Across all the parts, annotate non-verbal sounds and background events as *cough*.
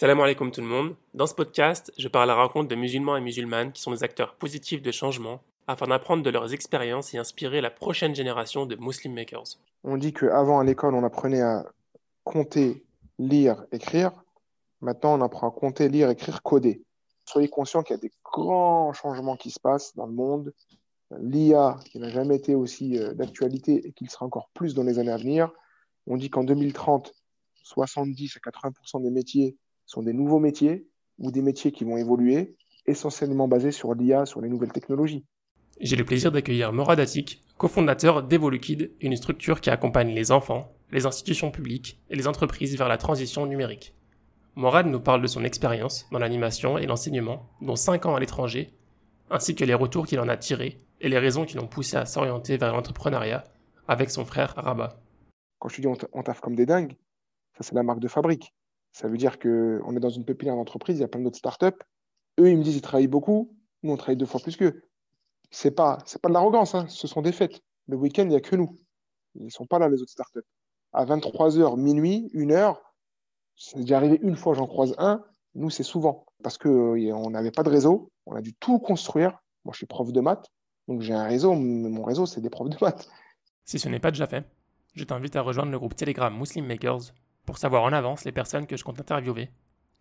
Salam alaikum tout le monde. Dans ce podcast, je parle à la rencontre de musulmans et musulmanes qui sont des acteurs positifs de changement afin d'apprendre de leurs expériences et inspirer la prochaine génération de Muslim Makers. On dit qu'avant à l'école, on apprenait à compter, lire, écrire. Maintenant, on apprend à compter, lire, écrire, coder. Soyez conscients qu'il y a des grands changements qui se passent dans le monde. L'IA, qui n'a jamais été aussi euh, d'actualité et qui sera encore plus dans les années à venir. On dit qu'en 2030, 70 à 80% des métiers sont des nouveaux métiers ou des métiers qui vont évoluer, essentiellement basés sur l'IA, sur les nouvelles technologies. J'ai le plaisir d'accueillir Morad Atik, cofondateur d'Evolukid, une structure qui accompagne les enfants, les institutions publiques et les entreprises vers la transition numérique. Morad nous parle de son expérience dans l'animation et l'enseignement, dont 5 ans à l'étranger, ainsi que les retours qu'il en a tirés et les raisons qui l'ont poussé à s'orienter vers l'entrepreneuriat avec son frère Rabat. Quand je dis on, on taffe comme des dingues, ça c'est la marque de fabrique. Ça veut dire qu'on est dans une pépinière d'entreprise, il y a plein d'autres startups. Eux, ils me disent qu'ils travaillent beaucoup. Nous, on travaille deux fois plus qu'eux. C'est pas, c'est pas de l'arrogance, hein. ce sont des faits. Le week-end, il n'y a que nous. Ils ne sont pas là, les autres startups. À 23h, minuit, 1h, c'est déjà arrivé une fois, j'en croise un. Nous, c'est souvent. Parce qu'on euh, n'avait pas de réseau. On a dû tout construire. Moi, je suis prof de maths. Donc, j'ai un réseau. Mon réseau, c'est des profs de maths. Si ce n'est pas déjà fait, je t'invite à rejoindre le groupe Telegram Muslim Makers pour savoir en avance les personnes que je compte interviewer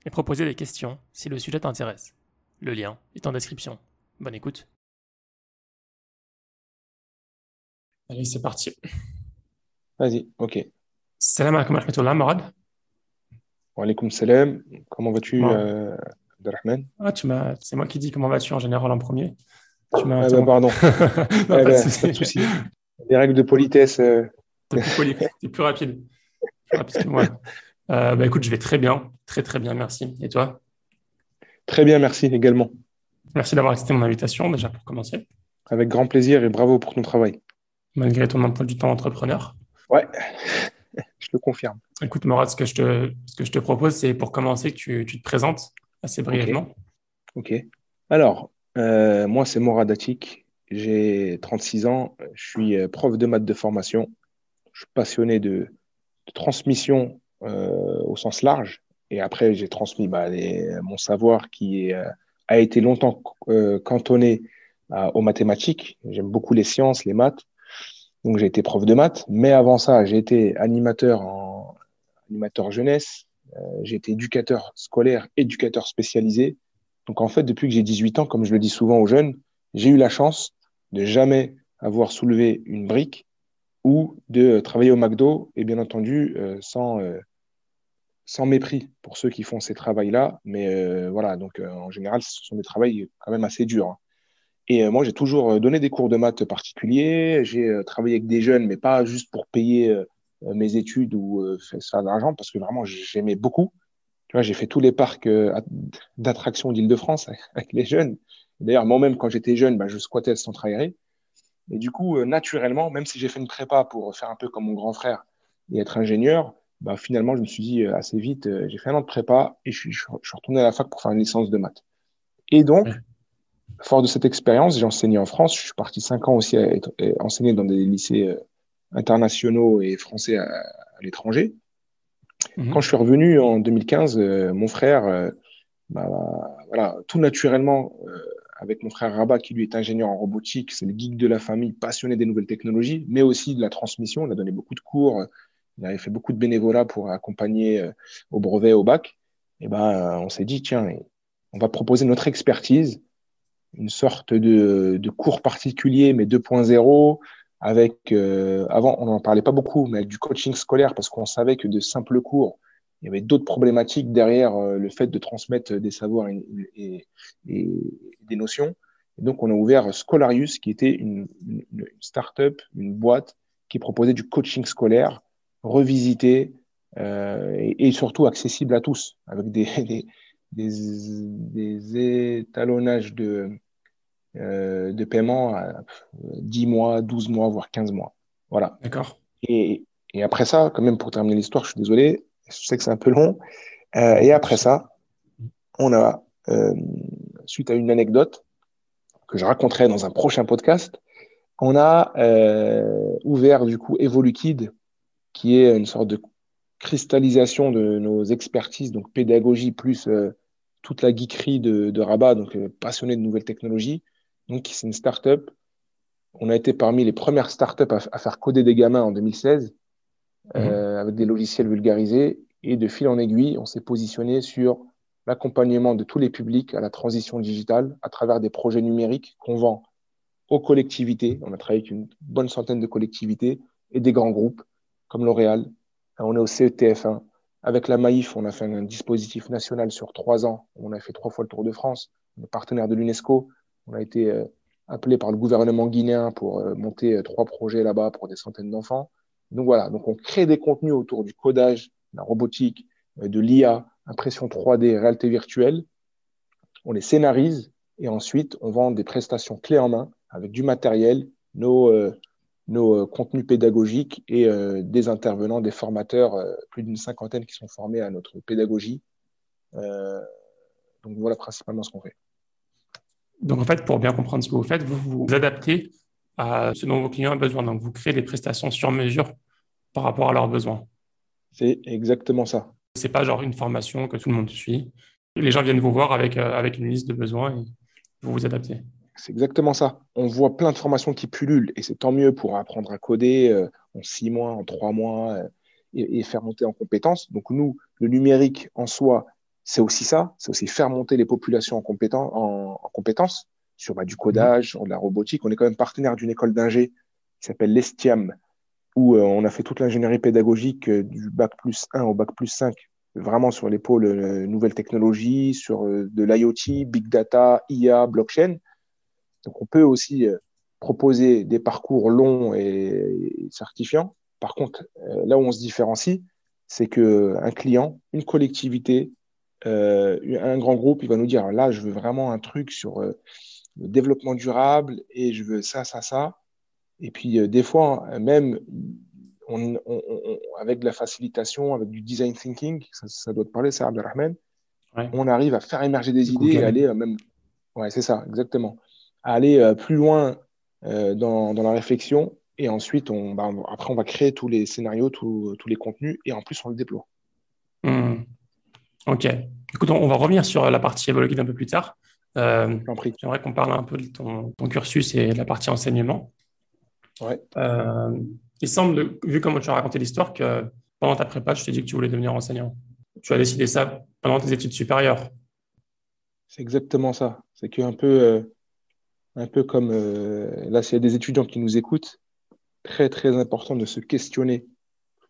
et proposer des questions si le sujet t'intéresse. Le lien est en description. Bonne écoute. Allez, c'est parti. Vas-y, ok. Salam alaikum wa rahmatullah, Morad. Wa alaikum salam. Comment vas-tu, euh, Abdelrahman? Ah, tu m'as... C'est moi qui dis comment vas-tu en général en premier. Tu m'as ah, bah, pardon. *laughs* pas, de souci. Les règles de politesse. Euh... T'es plus, poli... plus rapide. Euh, bah, écoute, je vais très bien, très très bien, merci. Et toi? Très bien, merci également. Merci d'avoir accepté mon invitation déjà pour commencer. Avec grand plaisir et bravo pour ton travail. Malgré ton emploi du temps entrepreneur. Ouais, *laughs* je le confirme. Écoute, Morad, ce que je te, ce que je te propose, c'est pour commencer que tu, tu, te présentes assez brièvement. Ok. Alors, euh, moi, c'est Morad Atik. J'ai 36 ans. Je suis euh, prof de maths de formation. Je suis passionné de, transmission euh, au sens large. Et après, j'ai transmis bah, mon savoir qui euh, a été longtemps euh, cantonné aux mathématiques. J'aime beaucoup les sciences, les maths. Donc, j'ai été prof de maths. Mais avant ça, j'ai été animateur en animateur jeunesse. j'ai été éducateur scolaire, éducateur spécialisé. Donc, en fait, depuis que j'ai 18 ans, comme je le dis souvent aux jeunes, j'ai eu la chance de jamais avoir soulevé une brique ou de travailler au McDo, et bien entendu, euh, sans, euh, sans mépris pour ceux qui font ces travails-là. Mais euh, voilà, donc en général, ce sont des travails quand même assez durs. Hein. Et moi, j'ai toujours donné des cours de maths particuliers. J'ai travaillé avec des jeunes, mais pas juste pour payer mes études ou faire de l'argent, parce que vraiment, j'aimais beaucoup. Tu vois, j'ai fait tous les parcs d'attractions d'Île-de-France *laughs* avec les jeunes. D'ailleurs, moi-même, quand j'étais jeune, bah, je squattais centre aéré. Et du coup, euh, naturellement, même si j'ai fait une prépa pour faire un peu comme mon grand frère et être ingénieur, bah, finalement, je me suis dit euh, assez vite, euh, j'ai fait un an de prépa et je suis, je suis, retourné à la fac pour faire une licence de maths. Et donc, fort de cette expérience, j'ai enseigné en France. Je suis parti cinq ans aussi à, être, enseigner dans des lycées internationaux et français à, l'étranger. Mmh. Quand je suis revenu en 2015, mon frère, bah, voilà, tout naturellement, avec mon frère Rabat, qui lui est ingénieur en robotique, c'est le geek de la famille, passionné des nouvelles technologies, mais aussi de la transmission. Il a donné beaucoup de cours, il avait fait beaucoup de bénévolat pour accompagner euh, au brevet, au bac. Et ben, euh, on s'est dit, tiens, on va proposer notre expertise, une sorte de, cours particulier, mais 2.0, avec, euh, avant, on n'en parlait pas beaucoup, mais avec du coaching scolaire, parce qu'on savait que de simples cours, il y avait d'autres problématiques derrière le fait de transmettre des savoirs et, des notions. Et donc, on a ouvert Scholarius, qui était une, une, une start-up, une boîte qui proposait du coaching scolaire revisité euh, et, et, surtout accessible à tous, avec des, *laughs* des, des, des étalonnages de, euh, de paiement à 10 mois, 12 mois, voire 15 mois. Voilà. D'accord. Et, et après ça, quand même, pour terminer l'histoire, je suis désolé, je sais que c'est un peu long. Euh, et après ça, on a, euh, suite à une anecdote que je raconterai dans un prochain podcast, on a euh, ouvert du coup Evolukid, qui est une sorte de cristallisation de nos expertises, donc pédagogie plus toute la geekerie de, de Rabat, donc passionné de nouvelles technologies. Donc, c'est une start-up. On a été parmi les premières start-up à, à, faire coder des gamins en 2016 mmh. avec des logiciels vulgarisés. Et de fil en aiguille, on s'est positionné sur l'accompagnement de tous les publics à la transition digitale à travers des projets numériques qu'on vend aux collectivités. On a travaillé avec une bonne centaine de collectivités et des grands groupes comme L'Oréal. On est au CETF1. Avec la Maïf, on a fait un dispositif national sur trois ans. On a fait trois fois le Tour de France. On est partenaire de l'UNESCO. On a été euh, appelé par le gouvernement guinéen pour euh, monter euh, trois projets là-bas pour des centaines d'enfants. Donc voilà, donc on crée des contenus autour du codage, de la robotique, de l'IA, impression 3D, réalité virtuelle. On les scénarise et ensuite on vend des prestations clés en main avec du matériel, nos, nos contenus pédagogiques et des intervenants, des formateurs, plus d'une cinquantaine qui sont formés à notre pédagogie. donc voilà principalement ce qu'on fait. Donc, en fait, pour bien comprendre ce que vous faites, vous vous adaptez à ce dont vos clients ont besoin. Donc, vous créez des prestations sur mesure par rapport à leurs besoins. C'est exactement ça. C'est pas genre une formation que tout le monde suit. Les gens viennent vous voir avec, euh, avec une liste de besoins et vous vous adaptez. C'est exactement ça. On voit plein de formations qui pullulent et c'est tant mieux pour apprendre à coder euh, en six mois, en trois mois euh, et, faire monter en compétences. Donc, nous, le numérique en soi, c'est aussi ça, c'est aussi faire monter les populations en, compétence, en, compétences sur bah, du codage, sur de la robotique. On est quand même partenaire d'une école d'ingé qui s'appelle l'Estiam, où euh, on a fait toute l'ingénierie pédagogique euh, du bac plus 1 au bac plus 5, vraiment sur les pôles euh, nouvelles technologies, sur de l'IoT, big data, IA, blockchain. Donc on peut aussi proposer des parcours longs et certifiants. Par contre, là où on se différencie, c'est qu'un client, une collectivité, un grand groupe, il va nous dire là, je veux vraiment un truc sur le développement durable et je veux ça, ça, ça. Et puis, euh, des fois, même on, avec de la facilitation, avec du design thinking, ça, doit te parler, ça, Abdelrahman, on arrive à faire émerger des idées et aller même. Ouais, c'est ça, exactement. À aller plus loin dans, dans, la réflexion et ensuite, on, bah, après, on va créer tous les scénarios, tous, tous les contenus et en plus, on le déploie. Mmh. Ok. Écoute, on va revenir sur la partie évolutive un peu plus tard. Euh, J'aimerais qu'on parle un peu de ton, cursus et de la partie enseignement. Ouais. Euh, il semble, vu comment tu as raconté l'histoire, que pendant ta prépa, je t'ai dit que tu voulais devenir enseignant. Tu as décidé ça pendant tes études supérieures. C'est exactement ça. C'est qu'un peu, euh, un peu comme euh, là, s'il y a des étudiants qui nous écoutent, très très important de se questionner.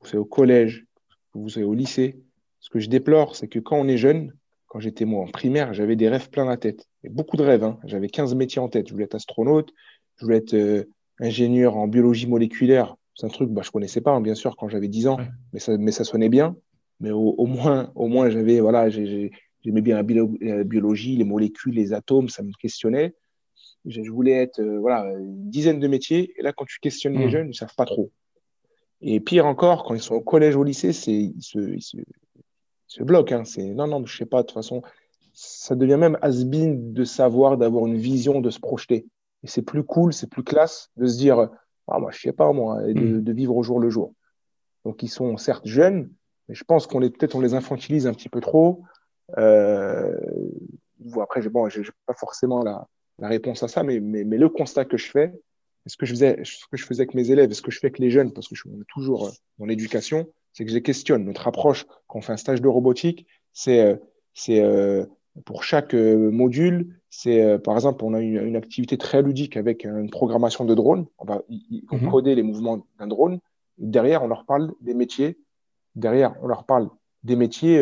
Vous êtes au collège, vous êtes au lycée, ce que je déplore, c'est que quand on est jeune, quand j'étais moi en primaire, j'avais des rêves plein la tête. Et beaucoup de rêves. Hein. J'avais 15 métiers en tête. Je voulais être astronaute, je voulais être euh, ingénieur en biologie moléculaire. C'est un truc que bah, je connaissais pas, hein, bien sûr, quand j'avais 10 ans, mais, ça, mais ça sonnait bien. Mais au, moins, au moins j'avais, voilà, j'aimais bien la biologie, les molécules, les atomes, ça me questionnait. Je, voulais être, euh, voilà, une dizaine de métiers. Et là, quand tu questionnes les mmh. jeunes, ils savent pas trop. Et pire encore, quand ils sont au collège, au lycée, ils se, se bloque. Hein. C'est non, non, je sais pas. De toute façon, ça devient même has-been de savoir, d'avoir une vision, de se projeter. Et c'est plus cool, c'est plus classe de se dire, ah, moi, je sais pas moi, et de, mm. vivre au jour le jour. Donc ils sont certes jeunes, mais je pense qu'on les peut-être on les infantilise un petit peu trop. Euh, après, bon, j'ai pas forcément la, la, réponse à ça, mais, mais, mais, le constat que je fais, ce que je faisais, ce que je faisais avec mes élèves, ce que je fais avec les jeunes, parce que je suis toujours dans l'éducation, c'est que je questionne. Notre approche, quand on fait un stage de robotique, c'est euh, c'est euh, pour chaque euh, module, c'est par exemple, on a une, activité très ludique avec une programmation de drone. On va mhm. coder les mouvements d'un drone. Derrière, on leur parle des métiers. Derrière, on leur parle des métiers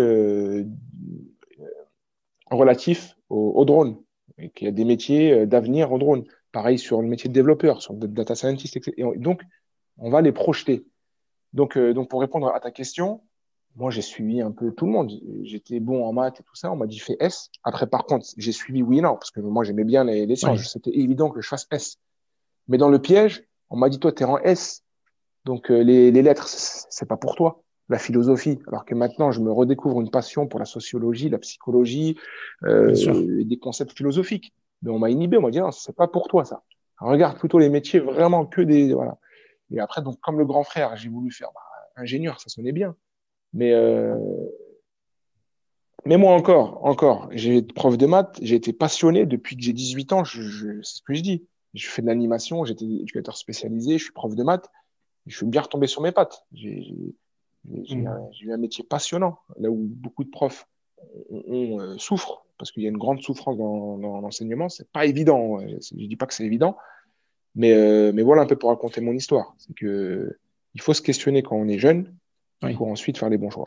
relatifs au, drone. Et qu'il y a des métiers d'avenir au drone. Pareil sur le métier de développeur, sur le data scientist, etc. Et donc, on va les projeter. Donc, euh, donc, pour répondre à ta question, moi, j'ai suivi un peu tout le monde. J'étais bon en maths et tout ça. On m'a dit fais S. Après, par contre, j'ai suivi oui non, parce que moi, j'aimais bien les, sciences. C'était évident que je fasse S. Mais dans le piège, on m'a dit toi, tu es en S. Donc, euh, les, les lettres, c'est pas pour toi. La philosophie. Alors que maintenant, je me redécouvre une passion pour la sociologie, la psychologie, euh, des concepts philosophiques. Mais on m'a inhibé. On m'a dit non, c'est pas pour toi, ça. regarde plutôt les métiers vraiment que des, voilà. Et après, donc, comme le grand frère, j'ai voulu faire bah, ingénieur, ça sonnait bien. Mais, euh, mais moi encore, encore, j'ai été prof de maths, j'ai été passionné depuis que j'ai 18 ans, je, c'est ce que je dis. Je fais de l'animation, j'étais éducateur spécialisé, je suis prof de maths, je suis bien retombé sur mes pattes. J'ai mmh. eu un métier passionnant, là où beaucoup de profs on, euh, souffre parce qu'il y a une grande souffrance dans, dans l'enseignement. C'est pas évident. Je dis pas que c'est évident, mais, euh, mais voilà un peu pour raconter mon histoire. C'est que il faut se questionner quand on est jeune pour ensuite faire les bons choix.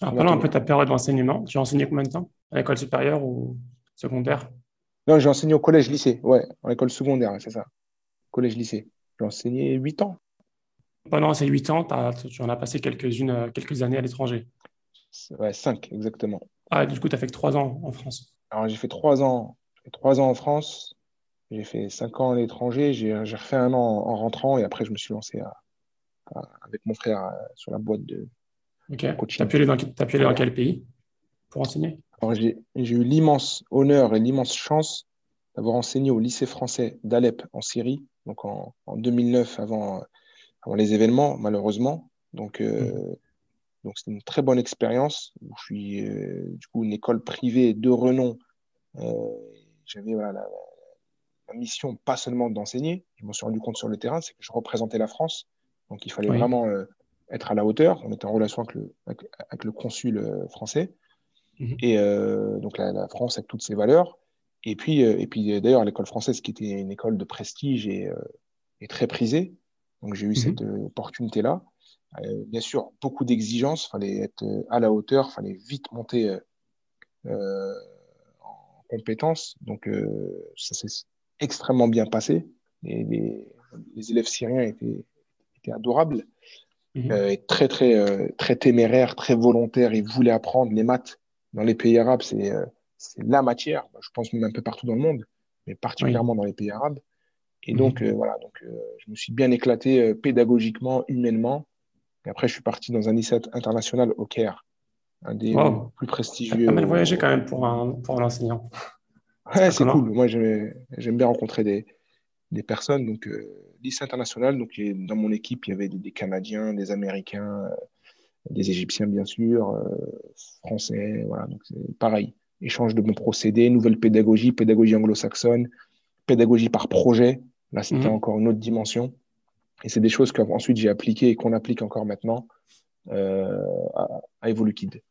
Alors, parlons un peu de ta période d'enseignement. Tu as enseigné combien de temps? À l'école supérieure ou secondaire? Non, j'ai enseigné au collège-lycée. Ouais, en école secondaire, c'est ça. Collège-lycée. J'ai enseigné 8 ans. Pendant ces 8 ans, tu en as passé quelques-unes, euh, quelques années à l'étranger. Ouais, 5 exactement. Ah, du coup, tu as fait que 3 ans en France. Alors, j'ai fait 3 ans. Trois ans en France. J'ai fait 5 ans à l'étranger. J'ai refait un an en rentrant et après, je me suis lancé avec mon frère euh, sur la boîte de, Ok. Tu as pu aller dans, quel pays pour enseigner? J'ai eu l'immense honneur et l'immense chance d'avoir enseigné au lycée français d'Alep en Syrie, donc en, 2009, avant, avant, les événements, malheureusement. Donc, euh, donc c'est une très bonne expérience. Je suis euh, du coup une école privée de renom. Euh, j'avais la, la, mission pas seulement d'enseigner, je me suis rendu compte sur le terrain, c'est que je représentais la France. Donc il fallait vraiment être à la hauteur. On était en relation avec le, avec, le consul euh, français. Mhm. Et euh, donc la, France avec toutes ses valeurs. Et puis, euh, et puis d'ailleurs, l'école française, qui était une école de prestige et, et très prisée. Donc j'ai eu mhm. cette opportunité-là. bien sûr, beaucoup d'exigences. Il fallait être à la hauteur. Il fallait vite monter en compétences. Donc ça s'est extrêmement bien passé. Et les, les élèves syriens étaient, étaient adorables. Mhm. Euh, très, très, euh, très téméraire, très volontaire. Il voulait apprendre les maths dans les pays arabes. C'est euh, la matière. Je pense même un peu partout dans le monde, mais particulièrement dans les pays arabes. Et mhm. donc, voilà, donc, je me suis bien éclaté pédagogiquement, humainement. Et après, je suis parti dans un lycée international au Caire, un des plus prestigieux. Pas mal voyagé quand même pour un, pour un enseignant. Ouais, c'est cool. Moi, j'aime bien rencontrer des, des personnes. Donc, lycée international. Donc, dans mon équipe, il y avait des, Canadiens, des Américains, euh, des Égyptiens, bien sûr, euh, Français. Voilà, donc c'est pareil. Échange de bons procédés, nouvelle pédagogie, pédagogie anglo-saxonne, pédagogie par projet. Là, c'était mhm. encore une autre dimension. Et c'est des choses qu'ensuite j'ai appliquées et qu'on applique encore maintenant euh, à, à Evolukid.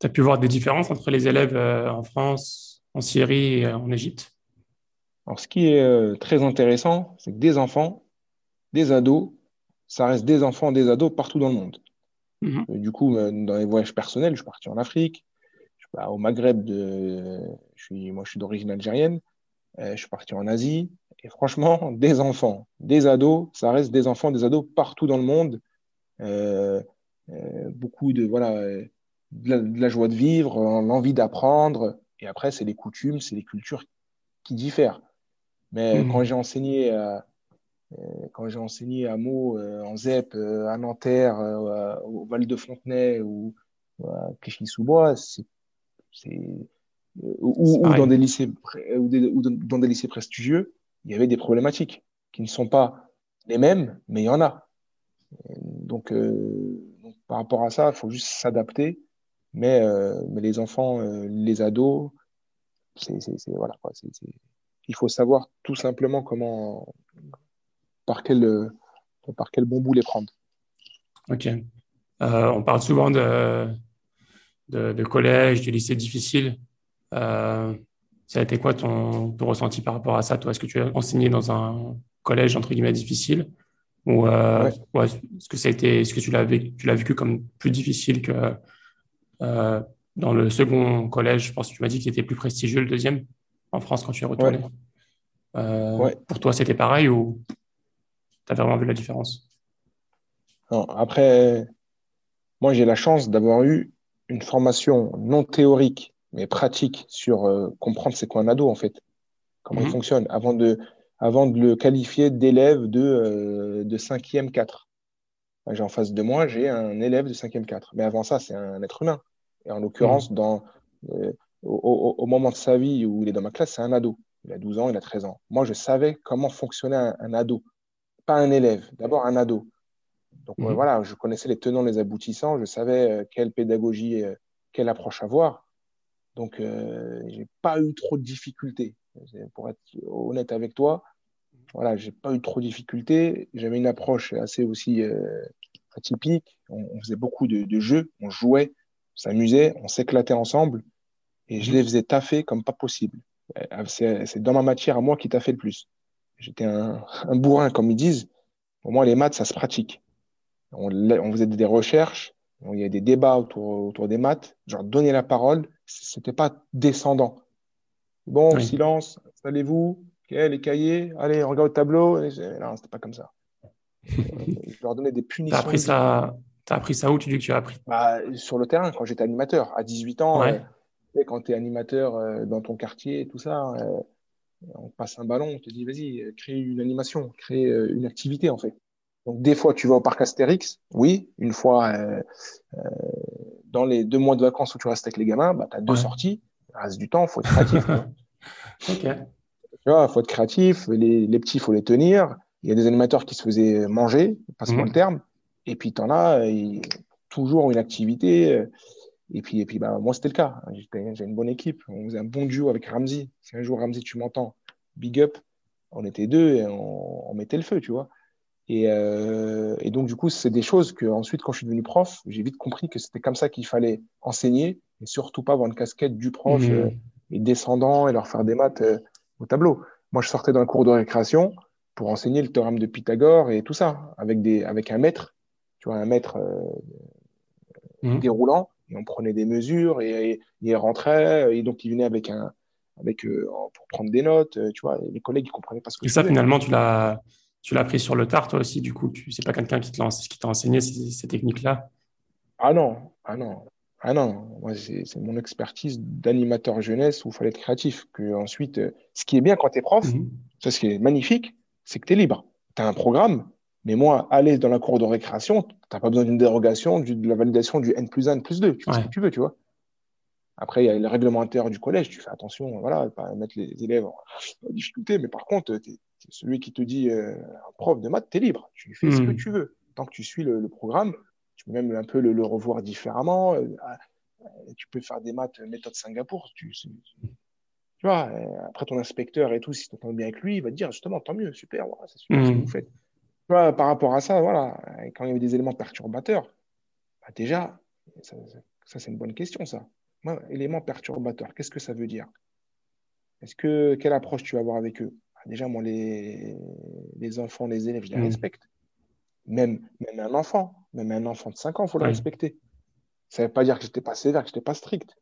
Tu as pu voir des différences entre les élèves en France, en Syrie et en Égypte? Alors, ce qui est très intéressant, c'est que des enfants des ados, ça reste des enfants, des ados partout dans le monde. Mhm. Du coup, euh, dans les voyages personnels, je suis parti en Afrique, je suis au Maghreb, de, je suis, moi je suis d'origine algérienne, euh, je suis parti en Asie, et franchement, *laughs* des enfants, des ados, ça reste des enfants, des ados partout dans le monde. Euh, beaucoup de, voilà, de la, joie de vivre, l'envie d'apprendre, et après, c'est les coutumes, c'est les cultures qui diffèrent. Mais mhm. quand j'ai enseigné à euh, quand j'ai enseigné à Meaux, euh, en ZEP, euh, à Nanterre, au Val de Fontenay ou à Clichy-sous-Bois, c'est ou, dans des lycées ou, dans des lycées prestigieux, il y avait des problématiques qui ne sont pas les mêmes, mais il y en a. Donc, par rapport à ça, il faut juste s'adapter. Mais, mais les enfants, les ados, c'est voilà il faut savoir tout simplement comment par quel, euh, par quel bon bout les prendre. Ok. Euh, on parle souvent de, de, collège, de lycée difficile. Euh, ça a été quoi ton, ton, ressenti par rapport à ça Toi, est-ce que tu as enseigné dans un collège entre guillemets difficile? Ou est-ce que ça a été, est-ce que tu l'as vécu, tu l'as vécu comme plus difficile que dans le second collège? Je pense que tu m'as dit qu'il était plus prestigieux le deuxième en France quand tu es retourné. Pour toi, c'était pareil ou tu as vraiment vu la différence? Après, moi, j'ai la chance d'avoir eu une formation non théorique, mais pratique sur euh, comprendre c'est quoi un ado, en fait, comment il mhm. fonctionne, avant de, avant de le qualifier d'élève de, euh, de 5e 4. J'ai en face de moi, j'ai un élève de 5e 4. Mais avant ça, c'est un être humain. Et en l'occurrence, mhm. dans, euh, au, moment de sa vie où il est dans ma classe, c'est un ado. Il a 12 ans, il a 13 ans. Moi, je savais comment fonctionnait un ado un élève, d'abord un ado. Donc mhm. voilà, je connaissais les tenants, les aboutissants, je savais quelle pédagogie, quelle approche avoir. Donc, je j'ai pas eu trop de difficultés. Pour être honnête avec toi, voilà, j'ai pas eu trop de difficultés. J'avais une approche assez aussi atypique. On, faisait beaucoup de, de, jeux, on jouait, on s'amusait, on s'éclatait ensemble. Et je mhm. les faisais taffer comme pas possible. Euh, c'est dans ma matière à moi qui t'a fait le plus. J'étais un, un, bourrin, comme ils disent. Pour moi, les maths, ça se pratique. On, on faisait des recherches, il y a des débats autour, autour des maths. Genre, donner la parole, c'était pas descendant. Bon, silence, installez-vous, les cahiers, allez, on regarde le tableau. Non, c'était pas comme ça. *laughs* je leur donnais des punitions. T'as appris ça, as appris ça où tu dis que tu as appris? Bah, Sur le terrain, quand j'étais animateur. À 18 ans, euh, quand tu es animateur euh, dans ton quartier tout ça, euh, on passe un ballon, on te dit, vas-y, crée une animation, crée une activité, en fait. Donc, des fois, tu vas au parc Astérix, oui, une fois dans les deux mois de vacances où tu restes avec les gamins, bah, tu as deux sorties. Il reste du temps, il faut être créatif. *laughs* ok. Tu vois, il faut être créatif, les, les petits, il faut les tenir. Il y a des animateurs qui se faisaient manger, passe-moi le mhm. terme. Et puis, tu en as toujours une activité. Euh, et puis, et puis bah, moi, c'était le cas. J'ai une bonne équipe. On faisait un bon duo avec Ramsey. Si un jour, Ramsey, tu m'entends, big up. On était deux et on, mettait le feu, tu vois. Et, euh, et, donc, du coup, c'est des choses que ensuite, quand je suis devenu prof, j'ai vite compris que c'était comme ça qu'il fallait enseigner et surtout pas avoir une casquette du prof mmh. euh, et descendant et leur faire des maths au tableau. Moi, je sortais d'un cours de récréation pour enseigner le théorème de Pythagore et tout ça avec, des, avec un maître tu vois, un mètre euh, mmh. déroulant, et on prenait des mesures, et, il rentrait, et donc il venait avec un, avec, euh, pour prendre des notes, euh, tu vois, les collègues, ils comprenaient pas ce que Et ça, finalement, tu l'as, tu l'as pris sur le tard, toi aussi, du coup, tu c'est pas quelqu'un qui, qui t'a enseigné ces, techniques-là? Ah non, ah non, ah non, moi, c'est, mon expertise d'animateur jeunesse où il fallait être créatif. Que ensuite, ce qui est bien quand tu es prof, mmh. ça, ce qui est magnifique, c'est que tu es libre. Tu as un programme, mais moi, aller dans la cour de récréation, tu n'as pas besoin d'une dérogation, de la validation du N plus 1, N plus 2. Tu fais ce que tu veux, tu vois. Après, il y a le règlement intérieur du collège. Tu fais attention, voilà, pas mettre les élèves en, difficulté. Mais par contre, es, celui qui te dit, euh, un prof de maths, tu es libre. Tu fais ce que hmm. tu veux. Tant que tu suis le, programme, tu peux même un peu le, revoir différemment. Euh, tu peux faire des maths méthode Singapour. Tu, tu vois, euh, après ton inspecteur et tout, si tu entends bien avec lui, il va te dire justement, tant mieux, super, c'est super ce que hmm. vous faites par rapport à ça, voilà, quand il y avait des éléments perturbateurs, bah, déjà, ça, c'est une bonne question, ça. Moi, éléments perturbateurs, qu'est-ce que ça veut dire? Est-ce que quelle approche tu vas avoir avec eux? Bah, Déjà, moi, les, les enfants, les élèves, je les mmh. respecte. Même, même un enfant, même un enfant de 5 ans, il faut le respecter. Ça ne veut pas dire que je n'étais pas sévère, que je n'étais pas strict.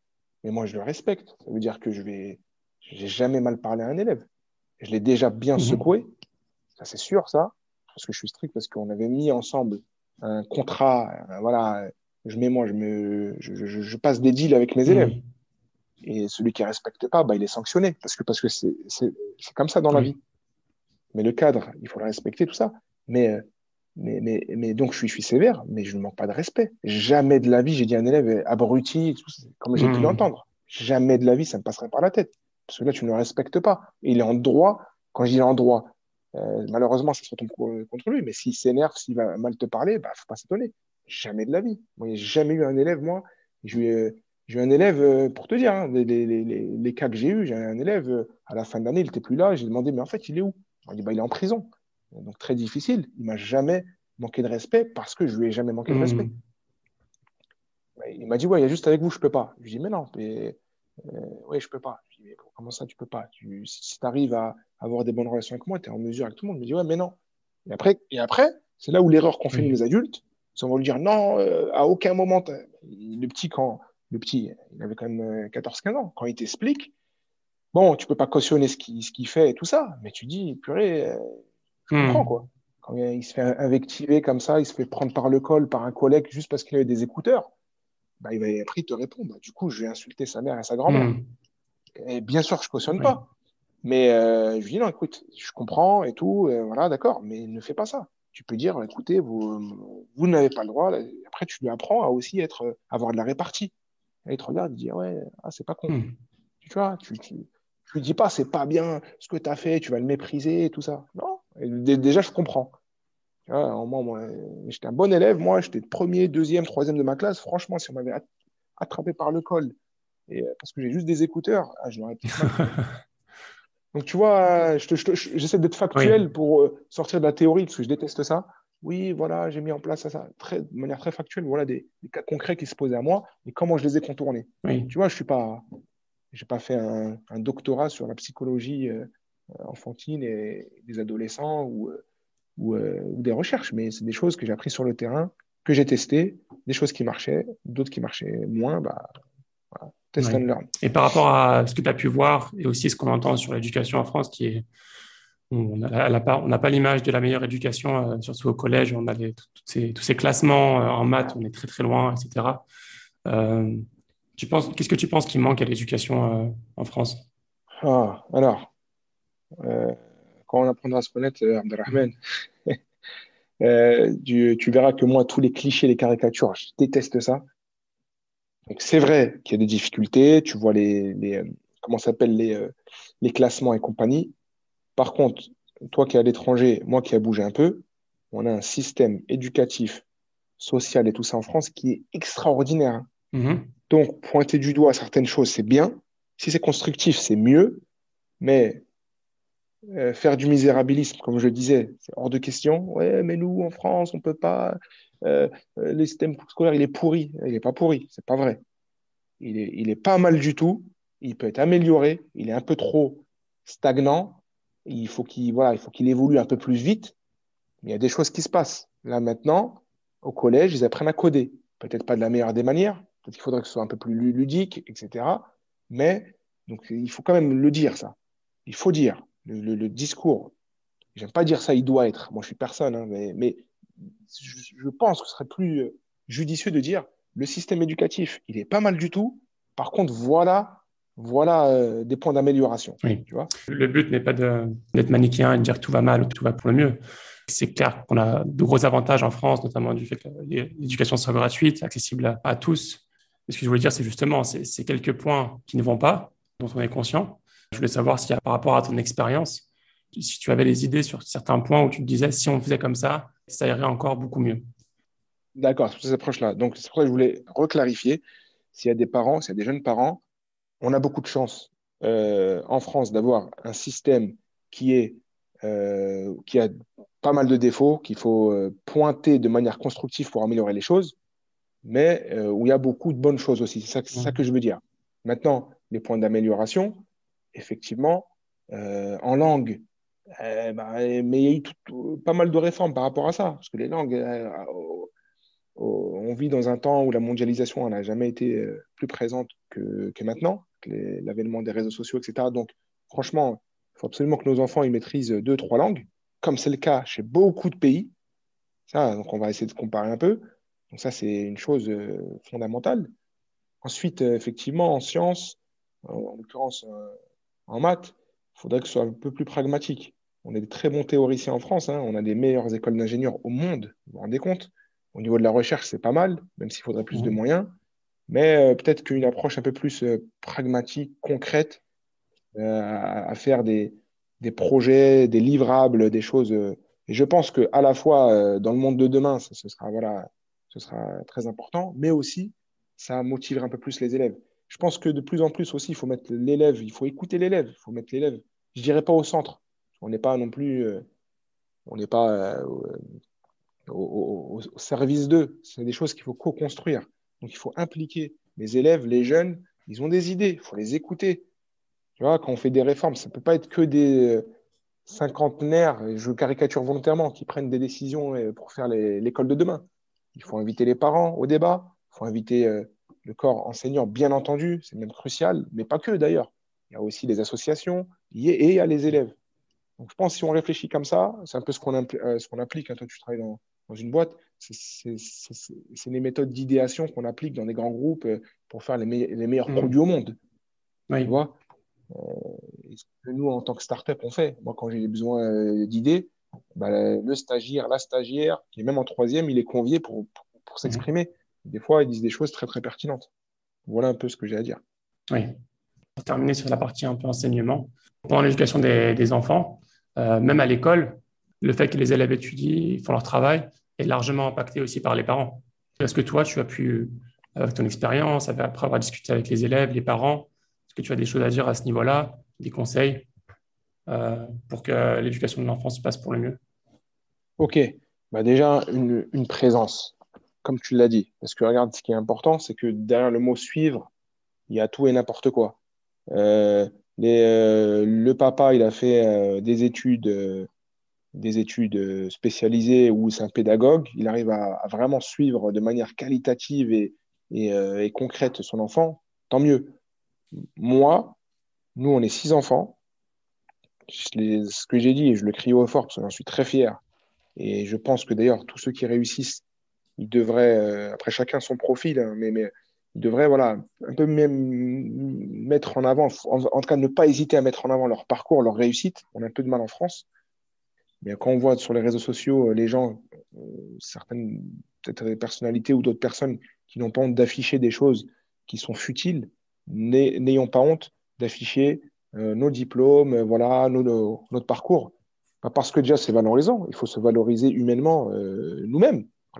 Mais moi, je le respecte. Ça veut dire que je vais. J'ai jamais mal parlé à un élève. Je l'ai déjà bien mmh. secoué. Ça, c'est sûr, ça parce que je suis strict, parce qu'on avait mis ensemble un contrat. Euh, voilà, je mets moi, je, me, je, je, passe des deals avec mes mmh. élèves. Et celui qui ne respecte pas, bah, il est sanctionné, parce que parce que c'est comme ça dans la vie. Mais le cadre, il faut le respecter, tout ça. Mais, euh, mais, mais, mais donc, je suis, je suis sévère, mais je ne manque pas de respect. Jamais de la vie, j'ai dit à un élève abruti, comme j'ai pu mmh. l'entendre. Jamais de la vie, ça me passerait par la tête. Parce que là, tu ne le respectes pas. il est en droit. Quand je dis en droit, euh, malheureusement, ça se retourne contre lui, mais s'il s'énerve, s'il va mal te parler, bah, faut pas s'étonner. Jamais de la vie. Moi, j'ai jamais eu un élève, moi. J'ai eu, un élève, euh, pour te dire, hein, les, les, les, les, cas que j'ai eu, j'ai un élève, euh, à la fin de l'année, il n'était plus là. J'ai demandé, mais en fait, il est où? Il dit, bah, il est en prison. Donc, très difficile. Il m'a jamais manqué de respect parce que je lui ai jamais manqué de respect. Mmh. Il m'a dit, ouais, il y a juste avec vous, je peux pas. Je lui ai dit, mais non, mais, oui, je peux pas. Je comment ça, tu peux pas? Tu, Si tu arrives à, avoir des bonnes relations avec moi, tu es en mesure avec tout le monde. Il me dit, ouais, mais non. Et après, et après c'est là où l'erreur qu'on fait nous, les adultes, c'est on va lui dire, non, euh, à aucun moment, le petit, quand, le petit, il avait quand même 14-15 euh, ans, quand il t'explique, bon, tu peux pas cautionner ce qu'il ce fait et tout ça, mais tu dis, purée, euh, je hmm. comprends, quoi. Quand il se fait invectiver comme ça, il se fait prendre par le col par un collègue juste parce qu'il avait des écouteurs, bah, il va après te répondre. Bah, du coup, je vais insulter sa mère et sa grand-mère. Hmm. Et bien sûr, je cautionne pas. Mais euh, je lui dis non, écoute, je comprends et tout, voilà, d'accord, mais ne fais pas ça. Tu peux dire, écoutez, vous, vous n'avez pas le droit. Après, tu lui apprends à aussi être, avoir de la répartie. Et il te regarde, il dit, ouais, ah, c'est pas con. Hmm. Tu vois, tu, tu, lui dis pas, c'est pas bien ce que tu as fait, tu vas le mépriser et tout ça. Non, déjà, je comprends. Moi, j'étais un bon élève. Moi, j'étais premier, deuxième, troisième de ma classe. Franchement, si on m'avait attrapé par le col, et, euh, parce que j'ai juste des écouteurs, ah, je l'aurais *laughs* Donc, tu vois, j'essaie d'être factuel pour euh, sortir de la théorie, parce que je déteste ça. Oui, voilà, j'ai mis en place ça, très, de manière très factuelle. Voilà des, cas concrets qui se posaient à moi et comment je les ai contournés. Tu vois, je suis pas, j'ai pas fait un, doctorat sur la psychologie euh, enfantine et des adolescents ou, ou, ou des recherches, mais c'est des choses que j'ai appris sur le terrain, que j'ai testé, des choses qui marchaient, d'autres qui marchaient moins. Bah, et par rapport à ce que tu as pu voir et aussi ce qu'on entend sur l'éducation en France, qui est on n'a pas, l'image de la meilleure éducation, euh, surtout au collège. On a tous ces classements euh, en maths, on est très très loin, etc. Euh, tu penses, qu'est-ce que tu penses qui manque à l'éducation en France? Ah, Alors, quand on apprendra à se connaître, Abdelrahman, *laughs* tu, tu, verras que moi, tous les clichés, les caricatures, je déteste ça c'est vrai qu'il y a des difficultés, tu vois les, les euh, comment s'appellent les, euh, les classements et compagnie. Par contre, toi qui es à l'étranger, moi qui ai bougé un peu, on a un système éducatif, social et tout ça en France qui est extraordinaire. Hein. Mm-hmm. Donc, pointer du doigt certaines choses, c'est bien. Si c'est constructif, c'est mieux. Mais euh, faire du misérabilisme, comme je disais, c'est hors de question. Ouais, mais nous, en France, on peut pas. Euh, euh, le système scolaire, il est pourri. Il n'est pas pourri, c'est pas vrai. Il est, il est pas mal du tout. Il peut être amélioré. Il est un peu trop stagnant. Il faut qu'il voilà, il faut évolue un peu plus vite. Il y a des choses qui se passent. Là maintenant, au collège, ils apprennent à coder. Peut-être pas de la meilleure des manières. Peut-être qu'il faudrait que ce soit un peu plus ludique, etc. Mais donc il faut quand même le dire ça. Il faut dire le, le, discours. J'aime pas dire ça, il doit être. Moi, je suis personne, hein, mais, mais je, pense que ce serait plus euh, judicieux de dire le système éducatif, il est pas mal du tout. Par contre, voilà, voilà euh, des points d'amélioration. Tu vois le but n'est pas d'être manichéen et de dire que tout va mal ou tout va pour le mieux. C'est clair qu'on a de gros avantages en France, notamment du fait que l'éducation soit gratuite, accessible à, tous. ce que je voulais dire, c'est justement ces quelques points qui ne vont pas, dont on est conscient. Je voulais savoir si, par rapport à ton expérience, si tu avais des idées sur certains points où tu te disais, si on faisait comme ça, ça irait encore beaucoup mieux. D'accord, sur cette approche-là. Donc, c'est pour ça que je voulais reclarifier. S'il y a des parents, s'il y a des jeunes parents, on a beaucoup de chance euh, en France d'avoir un système qui, est, euh, qui a pas mal de défauts, qu'il faut euh, pointer de manière constructive pour améliorer les choses, mais où il y a beaucoup de bonnes choses aussi. C'est ça, ça, mmh. que je veux dire. Maintenant, les points d'amélioration, effectivement, en langue, eh ben, mais il y a eu pas mal de réformes par rapport à ça, parce que les langues, euh, on vit dans un temps où la mondialisation n'a jamais été euh, plus présente que, que maintenant, l'avènement des réseaux sociaux, etc. Donc, franchement, il faut absolument que nos enfants ils maîtrisent deux, trois langues, comme c'est le cas chez beaucoup de pays. Donc on va essayer de comparer un peu. Donc ça, c'est une chose euh, fondamentale. Ensuite, effectivement, en sciences, en l'occurrence en maths, il faudrait que ce soit un peu plus pragmatique. On est des très bons théoriciens en France. Hein. On a des meilleures écoles d'ingénieurs au monde. Vous vous rendez compte? Au niveau de la recherche, c'est pas mal, même s'il faudrait plus de moyens. Mais euh, peut-être qu'une approche un peu plus euh, pragmatique, concrète, euh, à, faire des, projets, des livrables, des choses. et je pense qu'à la fois, dans le monde de demain, ce, sera, voilà, ce sera très important, mais aussi, ça motiverait un peu plus les élèves. Je pense que de plus en plus aussi, il faut mettre l'élève, il faut écouter l'élève, il faut mettre l'élève, je dirais pas au centre, on n'est pas non plus, euh, on n'est pas euh, au, service d'eux. C'est des choses qu'il faut co-construire. Donc il faut impliquer les élèves, les jeunes. Ils ont des idées, il faut les écouter. Tu vois, quand on fait des réformes, ça ne peut pas être que des euh, cinquantenaires, je caricature volontairement, qui prennent des décisions pour faire l'école de demain. Il faut inviter les parents au débat, il faut inviter le corps enseignant, bien entendu, c'est même crucial, mais pas que d'ailleurs. Il y a aussi les associations et il y a les élèves. Donc, je pense que si on réfléchit comme ça, c'est un peu ce qu'on euh, qu'on applique. quand hein. toi, tu travailles dans, dans une boîte. C'est les méthodes d'idéation qu'on applique dans des grands groupes euh, pour faire les, les meilleurs mmh. produits au monde. Tu vois euh, ce que nous, en tant que start-up, on fait? Moi, quand j'ai besoin d'idées, bah, le stagiaire, la stagiaire, qui est même en troisième, il est convié pour, pour, mmh. s'exprimer. Des fois, ils disent des choses très, très pertinentes. Voilà un peu ce que j'ai à dire. Oui. Pour terminer sur la partie un peu enseignement, pendant l'éducation des, des enfants, euh, même à l'école, le fait que les élèves étudient, font leur travail, est largement impacté aussi par les parents. Est-ce que toi, tu as pu, avec ton expérience, après avoir discuté avec les élèves, les parents, est-ce que tu as des choses à dire à ce niveau-là, des conseils euh, pour que l'éducation de l'enfant se passe pour le mieux? Ok, bah déjà une, présence, comme tu l'as dit. Parce que regarde, ce qui est important, c'est que derrière le mot suivre, il y a tout et n'importe quoi. Euh, euh, le papa, il a fait des études des études spécialisées ou c'est un pédagogue, il arrive à, vraiment suivre de manière qualitative et, et, concrète son enfant, tant mieux. Moi, nous, on est six enfants ce que j'ai dit, et je le crie au fort parce que j'en suis très fier. Et je pense que d'ailleurs, tous ceux qui réussissent, ils devraient, euh, après chacun son profil, hein, mais, mais ils devraient voilà, un peu même mettre en avant, en, tout cas ne pas hésiter à mettre en avant leur parcours, leur réussite. On a un peu de mal en France. Mais quand on voit sur les réseaux sociaux euh, les gens, euh, certaines peut-être des personnalités ou d'autres personnes qui n'ont pas honte d'afficher des choses qui sont futiles, n'ayons pas honte d'afficher nos diplômes, voilà, notre parcours. parce que déjà, c'est valorisant. Il faut se valoriser humainement euh,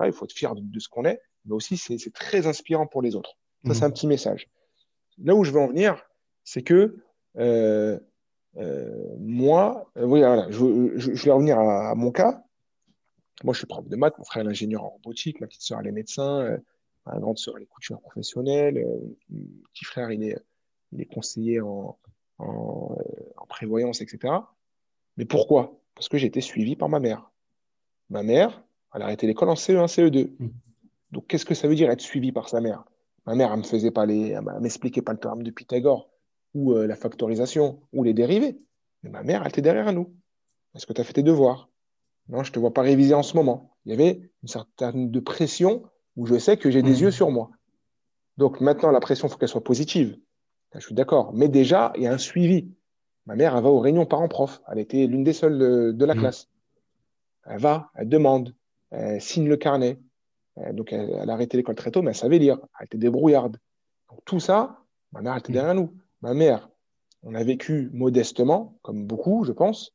il faut être fier de, ce qu'on est, mais aussi, c'est très inspirant pour les autres. Ça, c'est un mhm. petit message. Là où je veux en venir, c'est que moi, oui, je, vais revenir à, mon cas. Moi, je suis prof de maths, mon frère est ingénieur en robotique, ma petite soeur, elle est médecin, ma grande soeur, elle est couturière professionnelle, mon petit frère, il est, il est conseiller en, en, prévoyance, etc. Mais pourquoi? Parce que j'ai été suivi par ma mère. Ma mère, elle a arrêté l'école en CE1, CE2. Mm. Donc, qu'est-ce que ça veut dire être suivi par sa mère? Ma mère, elle me faisait pas les, m'expliquait pas le théorème de Pythagore ou euh, la factorisation ou les dérivés. Mais ma mère, elle était derrière nous. Est-ce que tu as fait tes devoirs? Non, je te vois pas réviser en ce moment. Il y avait une certaine de pression où je sais que j'ai des mm. yeux sur moi. Donc maintenant, la pression, il faut qu'elle soit positive. Je suis d'accord. Mais déjà, il y a un suivi. Ma mère, elle va aux réunions parents-prof. Elle était l'une des seules de, la mmh. classe. Elle va, elle demande, signe le carnet. Euh, donc, elle, a arrêté l'école très tôt, mais elle savait lire. Elle était débrouillarde. Donc, tout ça, ma mère était mmh. derrière nous. Ma mère, on a vécu modestement, comme beaucoup, je pense,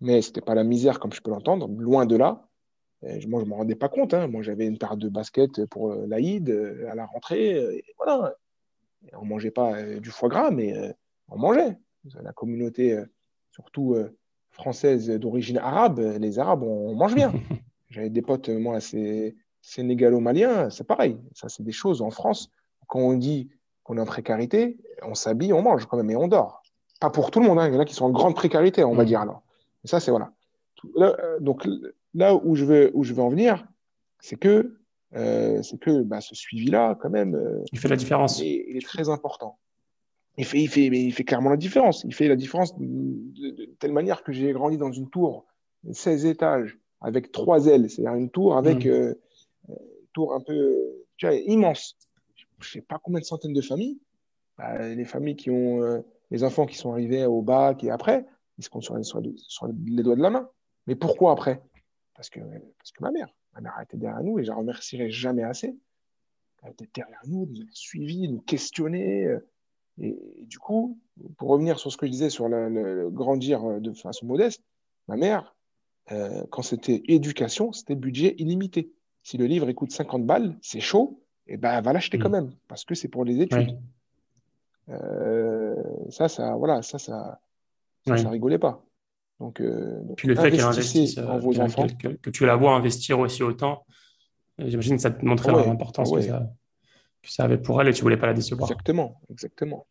mais ce n'était pas la misère comme je peux l'entendre, loin de là. moi, je ne m'en rendais pas compte. Hein. Moi, j'avais une paire de baskets pour euh, l'Aïd euh, à la rentrée. voilà on mangeait pas euh, du foie gras, mais euh, on mangeait. La communauté, euh, surtout française d'origine arabe, les Arabes, on, mange bien. *laughs* J'avais des potes, moi, c'est sénégalo-maliens, c'est pareil. Ça, c'est des choses en France. Quand on dit qu'on est en précarité, on s'habille, on mange quand même et on dort. Pas pour tout le monde, hein. il y en a qui sont en grande précarité, on va mm. dire alors. ça, c'est voilà. donc là où je veux, où je veux en venir, c'est que euh, c'est que bah, ce suivi-là, quand même, euh, il fait la différence. Il est, très important. Il fait, il, fait, il fait clairement la différence. Il fait la différence de, telle manière que j'ai grandi dans une tour, 16 étages, avec trois ailes. C'est-à-dire une tour avec mm. euh, une tour un peu tu vois, immense. Je ne sais pas combien de centaines de familles. Bah, les familles qui ont les enfants qui sont arrivés au bac et après, ils se comptent sur, sur, sur les doigts de la main. Mais pourquoi après? Parce que, parce que ma mère. Ma mère a été derrière nous et je la remercierai jamais assez. Elle était derrière nous, nous a suivis, nous questionner. Euh, et, du coup, pour revenir sur ce que je disais sur le, grandir euh, de façon modeste, ma mère, euh, quand c'était éducation, c'était budget illimité. Si le livre coûte 50 balles, c'est chaud, et ben elle va l'acheter quand mm. même parce que c'est pour les études. ça, ça, voilà, ça, ça, ça rigolait pas. Donc, euh, Puis le fait qu'elle investisse en vos enfants. Que, tu la vois investir aussi autant, euh, j'imagine que ça te montrait l'importance que, ça, que, ça, avait pour elle et tu voulais pas la décevoir. Exactement, exactement.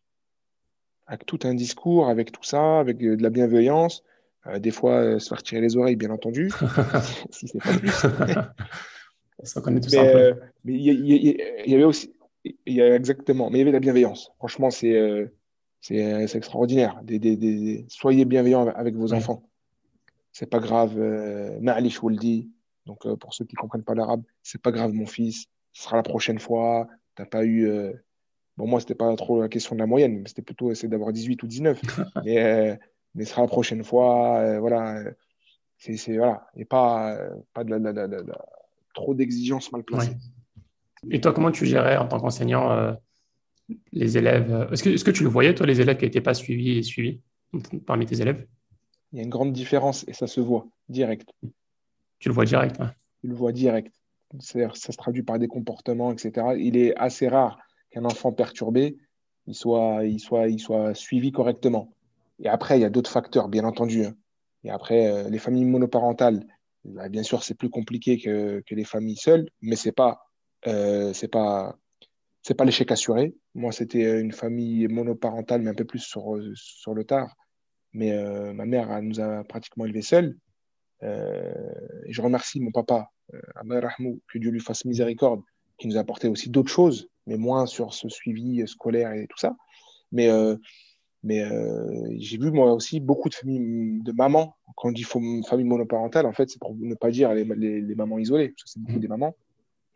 Avec tout un discours, avec tout ça, avec de la bienveillance, euh, des fois se faire tirer les oreilles, bien entendu, *laughs* si c'est pas plus. *laughs* ça connaît tout mais, ça. mais il y, y, avait aussi, il y a exactement, mais il y avait de la bienveillance. Franchement, c'est c'est extraordinaire. Des, des, des, soyez bienveillants avec vos enfants. C'est pas grave. Euh, je vous le dis. Donc, euh, pour ceux qui comprennent pas l'arabe, c'est pas grave, mon fils. Ce sera la prochaine fois. T'as pas eu. Euh, bon, moi, c'était pas trop la question de la moyenne, mais c'était plutôt essayer d'avoir 18 ou 19. *laughs* mais, euh, mais ce sera la prochaine fois. voilà. C'est voilà. Et pas, pas de, trop d'exigences mal placées. Et toi, comment tu gérais en tant qu'enseignant les élèves. Est-ce que, est que, tu le voyais, toi, les élèves qui n'étaient pas suivis et suivis parmi tes élèves? Il y a une grande différence et ça se voit direct. Tu le vois direct. Tu le vois direct. Ça se traduit par des comportements, etc. Il est assez rare qu'un enfant perturbé il soit, il, soit, il soit suivi correctement. Et après, il y a d'autres facteurs, bien entendu. Hein. Et après, euh, les familles monoparentales, bah, bien sûr, c'est plus compliqué que, les familles seules, mais c'est pas, euh, pas, pas l'échec assuré. Moi, c'était une famille monoparentale, mais un peu plus sur, sur le tard. Mais euh, ma mère nous a pratiquement élevés seuls. Euh, et je remercie mon papa, euh, Rahmou, que Dieu lui fasse miséricorde, qui nous a apporté aussi d'autres choses, mais moins sur ce suivi scolaire et tout ça. Mais, euh, mais euh, j'ai vu moi aussi beaucoup de familles de mamans. Quand on dit famille monoparentale, en fait, c'est pour ne pas dire les, les, mamans isolées, parce que c'est beaucoup mmh. des mamans.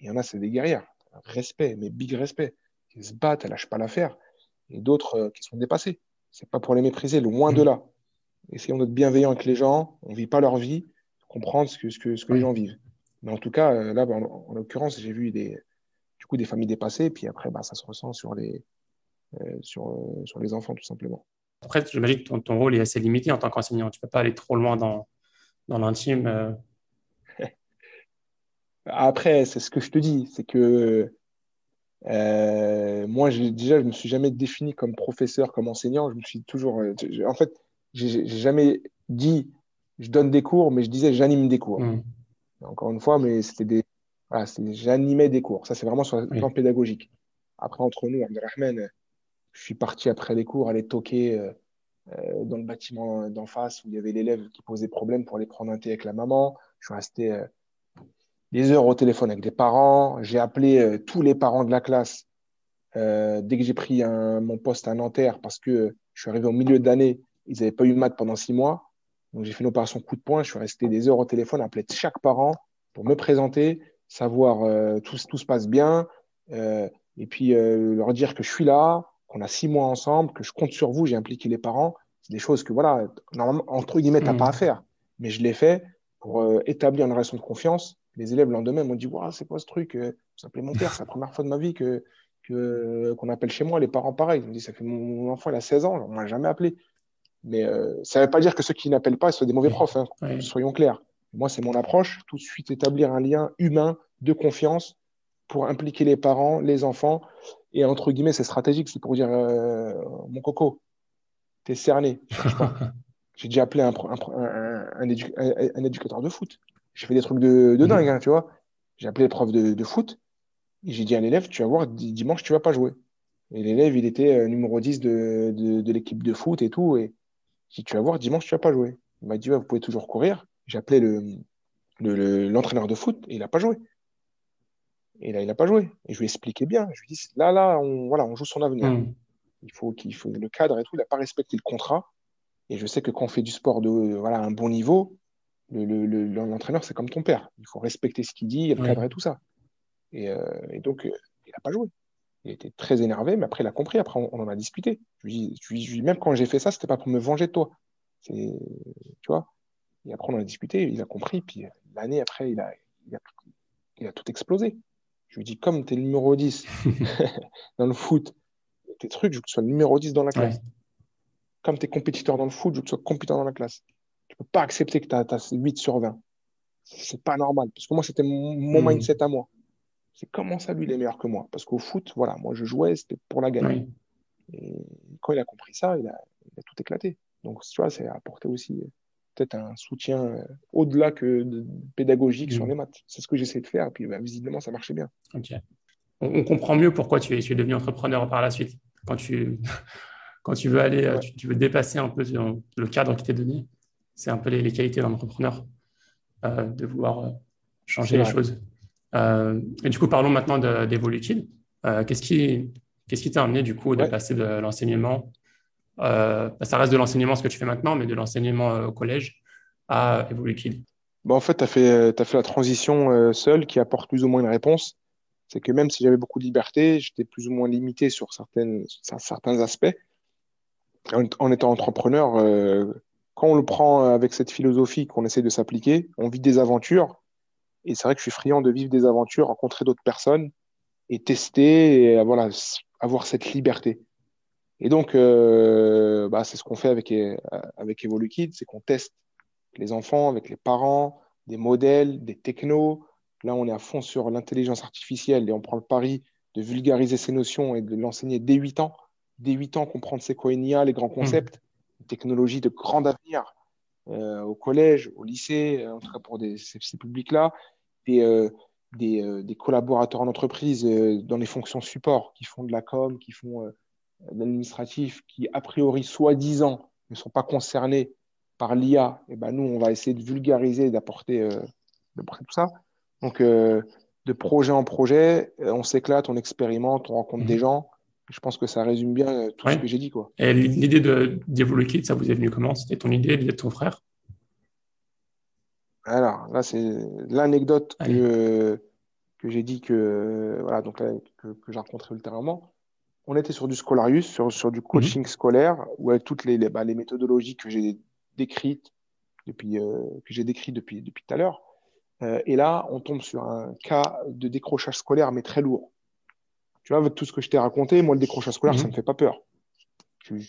Il y en a, c'est des guerrières. Respect, mais big respect. Qui se battent, elles lâchent pas l'affaire. Et d'autres euh, qui sont dépassées. C'est pas pour les mépriser, loin de mmh. là. Essayons d'être bienveillants avec les gens. On vit pas leur vie, comprendre ce que, ce que, ce que les gens vivent. Mais en tout cas, là, en, en l'occurrence, j'ai vu des, du coup des familles dépassées, puis après, bah, ça se ressent sur les, euh, sur, euh, sur les enfants, tout simplement. Après, j'imagine que ton, ton, rôle est assez limité en tant qu'enseignant. Tu ne peux pas aller trop loin dans, dans l'intime. Euh. *laughs* Après, c'est ce que je te dis, c'est que moi, déjà, je ne me suis jamais défini comme professeur, comme enseignant. Je me suis toujours. en fait, j'ai jamais dit je donne des cours, mais je disais j'anime des cours. Mmh. Encore une fois, mais c'était des, voilà, j'animais des cours. Ça, c'est vraiment sur le plan pédagogique. Après, entre nous, Abdelrahman, je suis parti après les cours aller toquer euh, euh, dans le bâtiment d'en face où il y avait l'élève qui posait problème pour aller prendre un thé avec la maman. Je suis resté euh, des heures au téléphone avec des parents. J'ai appelé tous les parents de la classe dès que j'ai pris mon poste à Nanterre parce que je suis arrivé au milieu d'année. Ils n'avaient pas eu maths pendant six mois. Donc, j'ai fait une opération coup de poing. Je suis resté des heures au téléphone, appeler chaque parent pour me présenter, savoir tout, se passe bien, et puis leur dire que je suis là, qu'on a six mois ensemble, que je compte sur vous, j'ai impliqué les parents. C'est des choses que, voilà, normalement, entre guillemets, tu n'as mmh. pas à faire. Mais je l'ai fait pour établir une relation de confiance. Les élèves, le lendemain, m'ont dit Waouh, c'est quoi ce truc Vous appelez mon père, c'est la première fois de ma vie que qu'on appelle chez moi les parents pareil. Ils m'ont dit Ça fait mon, enfant, il a 16 ans, on ne m'a jamais appelé. Mais ça ne veut pas dire que ceux qui n'appellent pas, soient des mauvais profs, hein, soyons clairs. Moi, c'est mon approche, tout de suite établir un lien humain de confiance pour impliquer les parents, les enfants. Et entre guillemets, c'est stratégique, c'est pour dire euh, mon coco, t'es cerné. *laughs* J'ai déjà appelé un, un, éducateur de foot. J'ai fait des trucs de, de dingue, hein, tu vois. J'ai appelé le prof de, foot et j'ai dit à l'élève, tu vas voir, dimanche, tu vas pas jouer. Et l'élève, il était euh, numéro 10 de, de, l'équipe de foot et tout. Et j'ai dit, tu vas voir, dimanche, tu vas pas jouer. Il m'a dit, vous pouvez toujours courir. J'ai appelé l'entraîneur le, de foot et il n'a pas joué. Et là, il n'a pas joué. Et je lui ai expliqué bien. Je lui ai dit, là, là, on, voilà, on joue son avenir. Hmm. Il faut qu'il faut le cadre et tout. Il n'a pas respecté le contrat. Et je sais que quand on fait du sport de voilà, un bon niveau, l'entraîneur, c'est comme ton père. Il faut respecter ce qu'il dit, le cadre et tout ça. Et, euh, donc, euh, il n'a pas joué. Il était très énervé, mais après, il a compris. Après, on, en a discuté. Je lui, je lui, même quand j'ai fait ça, c'était pas pour me venger de toi. Tu vois et après, on a discuté, il a compris. Puis l'année après, il a, il a, tout explosé. Je lui dis, comme tu es le numéro 10 *laughs* dans le foot, tes trucs, je veux que tu sois le numéro 10 dans la classe. Comme tu es compétiteur dans le foot, je veux que tu sois compétiteur dans la classe. Tu ne peux pas accepter que tu as, 8 sur 20. C'est pas normal. Parce que moi, c'était mon, hmm. mindset à moi. C'est comment ça, lui, il est meilleur que moi? Parce qu'au foot, voilà, moi, je jouais, c'était pour la gagner. Et quand il a compris ça, il a, il a tout éclaté. Donc, tu vois, c'est apporté aussi peut-être un soutien euh, au-delà que pédagogique sur mm. les maths. C'est ce que j'essaie de faire, et puis bah, visiblement, ça marchait bien. On, comprend mieux pourquoi tu es, tu es, devenu entrepreneur par la suite. Quand tu, *laughs* quand tu veux aller, euh, tu, veux dépasser un peu le cadre qui t'est donné, c'est un peu les, qualités d'un entrepreneur, euh, de vouloir changer les choses. et du coup, parlons maintenant d'Evolutive. Qu'est-ce qui qu'est-ce qui t'a amené du coup de passer de l'enseignement euh, ça reste de l'enseignement ce que tu fais maintenant, mais de l'enseignement euh, au collège à Evoluquid bon, En fait, tu as, fait, as fait la transition euh, seule qui apporte plus ou moins une réponse. C'est que même si j'avais beaucoup de liberté, j'étais plus ou moins limité sur, certaines, certains aspects. En, étant entrepreneur, quand on le prend avec cette philosophie qu'on essaie de s'appliquer, on vit des aventures. Et c'est vrai que je suis friand de vivre des aventures, rencontrer d'autres personnes et tester et voilà, avoir cette liberté. Et donc, euh, bah, c'est ce qu'on fait avec, euh, avec EvoluKid, c'est qu'on teste les enfants avec les parents, des modèles, des technos. Là, on est à fond sur l'intelligence artificielle et on prend le pari de vulgariser ces notions et de l'enseigner dès 8 ans. Dès 8 ans, comprendre c'est quoi une IA, les grands concepts, mmh. technologies de grand avenir euh, au collège, au lycée, en tout cas pour des, ces, publics-là, des, des, des, collaborateurs en entreprise dans les fonctions support qui font de la com, qui font l'administratif qui, a priori, soi-disant, ne sont pas concernés par l'IA, et eh ben nous, on va essayer de vulgariser, d'apporter euh, tout ça. Donc, euh, de projet en projet, euh, on s'éclate, on expérimente, on rencontre des mhm. gens. Je pense que ça résume bien tout ce que j'ai dit. Quoi. Et l'idée de Kit, ça vous est venu comment? C'était ton idée, l'idée de ton frère? Alors, là, c'est l'anecdote que, que j'ai dit que, voilà, donc que, que j'ai rencontré ultérieurement on était sur du Scholarius, sur, du coaching mhm. scolaire, où avec toutes les, bah, les, méthodologies que j'ai décrites depuis, euh, que j'ai décrit depuis, depuis tout à l'heure. Euh, et là, on tombe sur un cas de décrochage scolaire, mais très lourd. Tu vois, avec tout ce que je t'ai raconté, moi, le décrochage scolaire, ça ne mhm. me fait pas peur. Tu,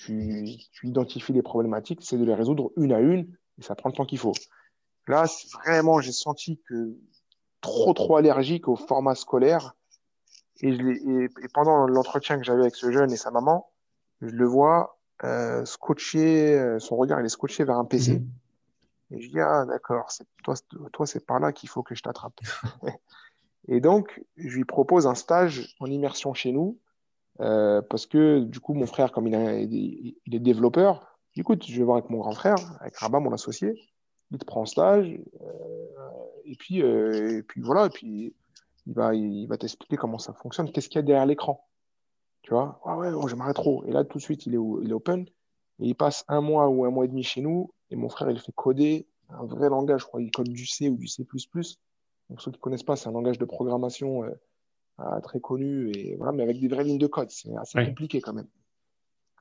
identifies les problématiques, c'est de les résoudre une à une, et ça prend le temps qu'il faut. Là, vraiment, j'ai senti que trop, trop allergique au format scolaire et, et, pendant l'entretien que j'avais avec ce jeune et sa maman, je le vois euh, scotché, euh, son regard il est scotché vers un PC. Mhm. Et je dis, ah d'accord, toi, toi c'est par là qu'il faut que je t'attrape. *laughs* et donc, je lui propose un stage en immersion chez nous, euh, parce que du coup, mon frère, comme il, il est développeur, écoute, je vais voir avec mon grand frère, avec Rabat, mon associé, il te prend en stage, euh, et puis, euh, et puis voilà, et puis il va, il va t'expliquer comment ça fonctionne, qu'est-ce qu'il y a derrière l'écran? Tu vois, ah ouais, oh, j'aimerais trop. Et là, tout de suite, il est, il est open. Et il passe un mois ou un mois et demi chez nous. Et mon frère, il fait coder un vrai langage. Je crois il code du C ou du C. Donc, ceux qui ne connaissent pas, c'est un langage de programmation euh, ah, très connu, et, voilà, mais avec des vraies lignes de code. C'est assez compliqué quand même.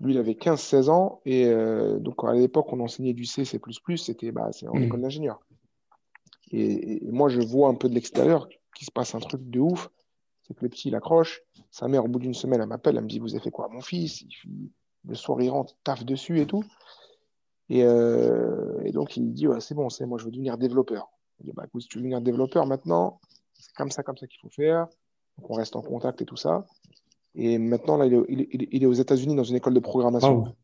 Lui, il avait 15-16 ans. Et euh, donc, à l'époque, on enseignait du C, C. C'était bah, en mmh. école d'ingénieur. et, moi, je vois un peu de l'extérieur qu'il se passe un truc de ouf, c'est que le petit, il accroche. Sa mère, au bout d'une semaine, elle m'appelle, elle me dit Vous avez fait quoi à mon fils? Le soir, il rentre, taffe dessus et tout. Et, euh, donc, il dit ouais, C'est bon, c'est moi, je veux devenir développeur. Il dit bah, écoute, si tu veux devenir développeur maintenant, c'est comme ça, comme ça qu'il faut faire. Donc, on reste en contact et tout ça. Et maintenant, là, il est, il est, aux États-Unis dans une école de programmation.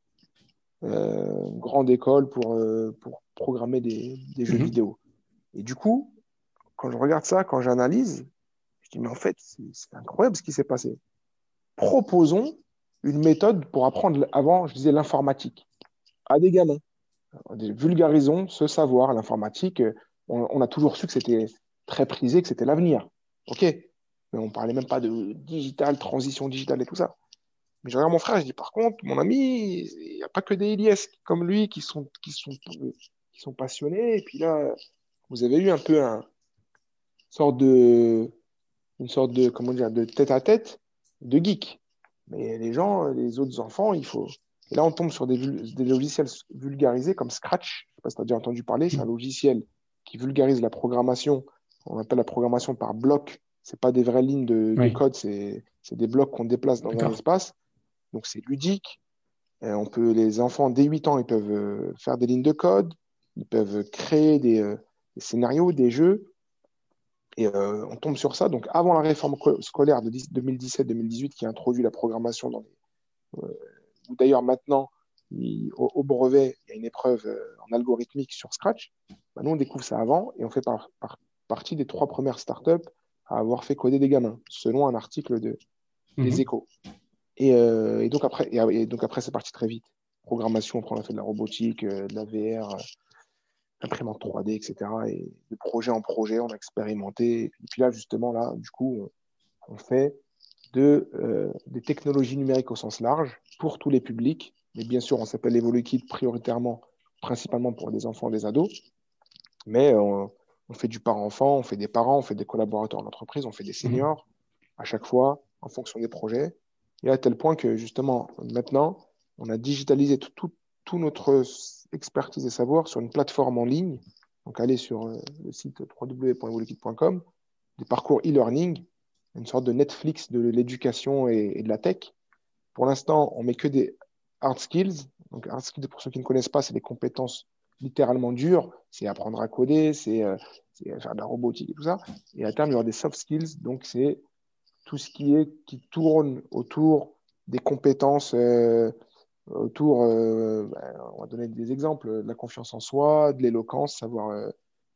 Euh, une grande école pour, euh, pour programmer des, des jeux mhm. vidéo. Et du coup, quand je regarde ça, quand j'analyse, je dis, mais en fait, c'est incroyable ce qui s'est passé. Proposons une méthode pour apprendre, avant, je disais l'informatique, à des gamins. Vulgarisons ce savoir, l'informatique. On, a toujours su que c'était très prisé, que c'était l'avenir. OK Mais on ne parlait même pas de digital, transition digitale et tout ça. Mais je regarde mon frère, je dis, par contre, mon ami, il n'y a pas que des Elias comme lui qui sont, passionnés. Et puis là, vous avez eu un peu un, sorte de, une sorte de, comment dire, de tête à tête de geek. Mais les gens, les autres enfants, il faut. Et là, on tombe sur des, des logiciels vulgarisés comme Scratch. Je ne sais pas si tu as déjà entendu parler. C'est un logiciel qui vulgarise la programmation. On appelle la programmation par bloc. Ce pas des vraies lignes de, code, c'est des blocs qu'on déplace dans un espace. Donc, c'est ludique. on peut, les enfants, dès 8 ans, ils peuvent euh, faire des lignes de code. Ils peuvent créer des, euh, des scénarios, des jeux. Et euh, on tombe sur ça. Donc, avant la réforme scolaire de 2017-2018 qui a introduit la programmation dans les. Euh, d'ailleurs, maintenant, au, brevet, il y a une épreuve euh, en algorithmique sur Scratch. Bah, nous, on découvre ça avant et on fait par, partie des trois premières startups à avoir fait coder des gamins, selon un article de, des mhm. échos. Et, et, donc, après, et, donc après, c'est parti très vite. Programmation, on a fait de la robotique, de la VR imprimante 3D, etc. Et de projet en projet, on a expérimenté. Et puis là, justement, là, du coup, on, fait euh, des technologies numériques au sens large pour tous les publics. Mais bien sûr, on s'appelle EvoluKit prioritairement, principalement pour des enfants et des ados. Mais on, fait du parent-enfant, on fait des parents, on fait des collaborateurs en entreprise, on fait des seniors à chaque fois en fonction des projets. Et à tel point que justement, maintenant, on a digitalisé tout, tout, tout notre expertise et savoir sur une plateforme en ligne. Donc, allez sur euh, le site www.evolukit.com, des parcours e-learning, une sorte de Netflix de l'éducation et, de la tech. Pour l'instant, on met que des, hard skills. Donc, hard skills, pour ceux qui ne connaissent pas, c'est des compétences littéralement dures. C'est apprendre à coder, c'est faire de la robotique et tout ça. Et à terme, il y aura des soft skills. Donc, c'est tout ce qui est qui tourne autour des compétences autour, euh, ben, on va donner des exemples, de la confiance en soi, de l'éloquence, savoir euh,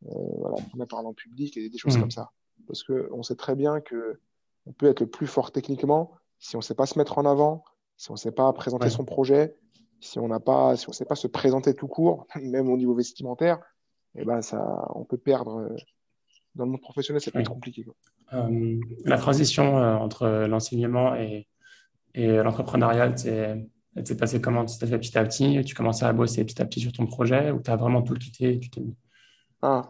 euh, voilà, parler en public et des choses mmh. comme ça. Parce qu'on sait très bien que on peut être le plus fort techniquement si on ne sait pas se mettre en avant, si on ne sait pas présenter son projet, si on n'a pas, si on sait pas se présenter tout court, *laughs* même au niveau vestimentaire, et eh ben ça, on peut perdre. Dans le monde professionnel, c'est plus compliqué. la transition entre l'enseignement et, et l'entrepreneuriat, c'est c'est passé comment Tu t'es fait petit à petit? Tu commençais à bosser petit à petit sur ton projet ou tu as vraiment tout quitté et tu t'es mis? Ah,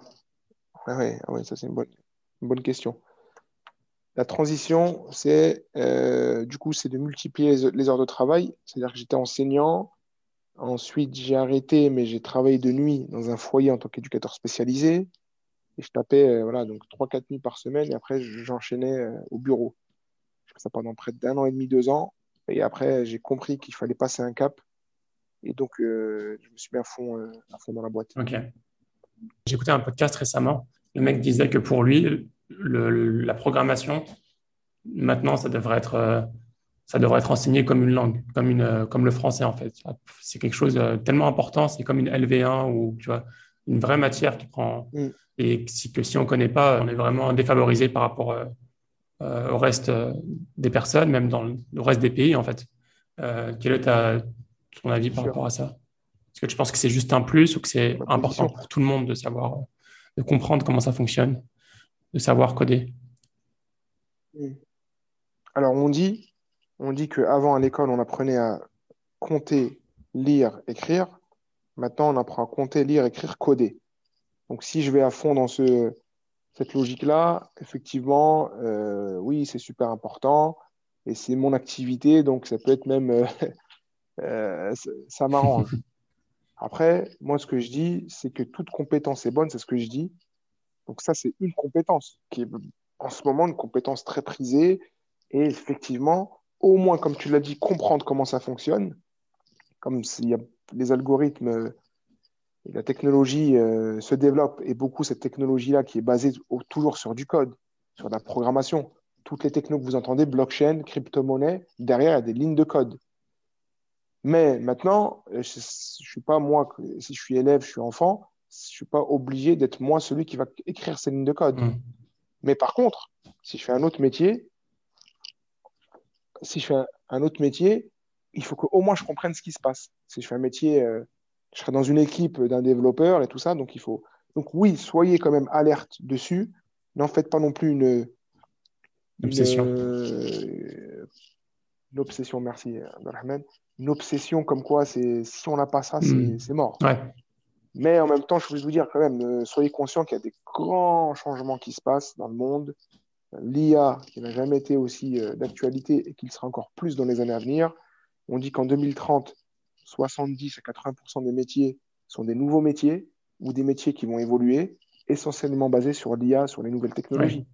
oui, ah ça c'est une bonne, bonne question. La transition, c'est euh, du coup, c'est de multiplier les, heures de travail. C'est-à-dire que j'étais enseignant. Ensuite, j'ai arrêté, mais j'ai travaillé de nuit dans un foyer en tant qu'éducateur spécialisé. Et je tapais euh, voilà, donc 3-4 nuits par semaine. Et après, j'enchaînais euh, au bureau. Je fais ça pendant près d'un an et demi, deux ans. Et après, j'ai compris qu'il fallait passer un cap. Et donc, euh, je me suis mis à fond, euh, à fond dans la boîte. Ok. J'ai écouté un podcast récemment. Le mec disait que pour lui, la programmation, maintenant, ça devrait être, euh, ça devrait être enseigné comme une langue, comme, une, comme le français en fait. C'est quelque chose de tellement important. C'est comme une LV1 ou tu vois, une vraie matière qui prend. Mm. Et si, que si on ne connaît pas, on est vraiment défavorisé par rapport euh, au reste euh, des personnes, même dans le reste des pays, en fait. Euh, quel est ta, ton avis par rapport à ça? Est-ce que tu penses que c'est juste un plus ou que c'est important pour tout le monde de savoir, de comprendre comment ça fonctionne, de savoir coder? Alors, on dit, on dit qu'avant à l'école, on apprenait à compter, lire, écrire. Maintenant, on apprend à compter, lire, écrire, coder. Donc, si je vais à fond dans ce, cette logique-là, effectivement, euh, oui, c'est super important et c'est mon activité, donc ça peut être même, euh, *laughs* euh, ça, m'arrange. Après, moi, ce que je dis, c'est que toute compétence est bonne, c'est ce que je dis. Donc ça, c'est une compétence qui est en ce moment une compétence très prisée et effectivement, au moins, comme tu l'as dit, comprendre comment ça fonctionne, comme s'il y a les algorithmes la technologie euh, se développe et beaucoup cette technologie-là qui est basée toujours sur du code, sur la programmation. Toutes les technos que vous entendez, blockchain, crypto-monnaie, derrière, il y a des lignes de code. Mais maintenant, euh, je ne suis pas moi, si je suis élève, je suis enfant, je ne suis pas obligé d'être moi celui qui va écrire ces lignes de code. Mm. Mais par contre, si je fais un autre métier, si je fais un, autre métier, il faut qu'au moins je comprenne ce qui se passe. Si je fais un métier euh, je serai dans une équipe d'un développeur et tout ça. Donc, il faut. Donc, oui, soyez quand même alerte dessus. N'en faites pas non plus une. Obsession. Une, euh, une obsession, merci, Abdelrahman. Une obsession comme quoi, c'est si on n'a pas ça, c'est hmm. mort. Mais en même temps, je voulais vous dire quand même, euh, soyez conscient qu'il y a des grands changements qui se passent dans le monde. L'IA, qui n'a jamais été aussi euh, d'actualité et qui sera encore plus dans les années à venir. On dit qu'en 2030, 70 à 80% des métiers sont des nouveaux métiers ou des métiers qui vont évoluer, essentiellement basés sur l'IA, sur les nouvelles technologies.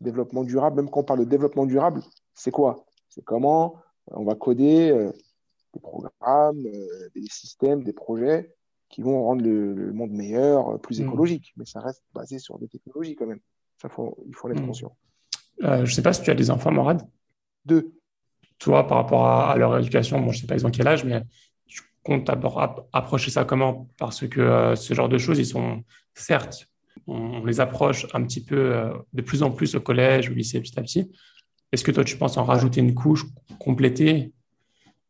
Développement durable, même quand on parle de développement durable, c'est quoi? C'est comment on va coder euh, des programmes, euh, des systèmes, des projets qui vont rendre le, monde meilleur, euh, plus mm. écologique. Mais ça reste basé sur des technologies quand même. Ça, faut, il faut en être mm. conscient. je ne sais pas si tu as des enfants, Morad? Deux. Toi, par rapport à, leur éducation, bon, je ne sais pas ils ont quel âge, mais compte approcher ça comment? Parce que euh, ce genre de choses, ils sont certes, on, les approche un petit peu euh, de plus en plus au collège, au lycée, petit à petit. Est-ce que toi, tu penses en rajouter une couche, compléter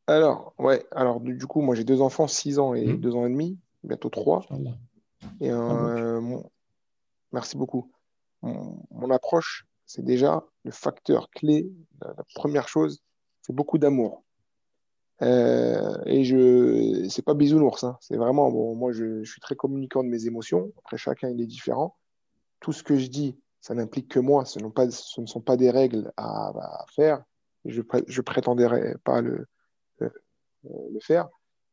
Alors, ouais. Alors, du, coup, moi, j'ai deux enfants, 6 ans et 2 mmh. ans et demi, bientôt 3. Et euh, merci beaucoup. Mon, approche, c'est déjà le facteur clé. la première chose, c'est beaucoup d'amour. Euh, et je, c'est pas bisounours, hein. c'est vraiment, bon, moi je, suis très communicant de mes émotions. Après, chacun il est différent. Tout ce que je dis, ça n'implique que moi. Ce, pas, ce ne sont pas des règles à, faire. Je, je prétendrai pas le, le, le faire,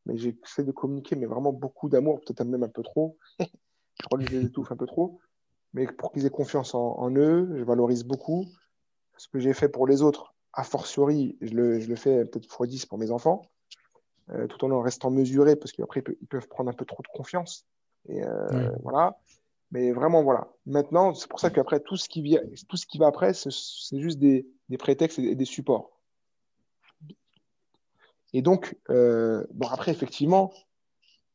mais j'essaie de communiquer, mais vraiment beaucoup d'amour, peut-être même un peu trop. *laughs* je crois que je les étouffe un peu trop. Mais pour qu'ils aient confiance en, eux, je valorise beaucoup ce que j'ai fait pour les autres a fortiori, je le, je le fais peut-être x10 pour mes enfants. tout en restant mesurés, parce qu'après, ils peuvent prendre un peu trop de confiance. Et voilà. Mais vraiment, voilà. Maintenant, c'est pour ça qu'après, tout, ce qui vient, tout ce qui va après, c'est juste des, des, prétextes et des supports. Et donc, euh, bon, après, effectivement,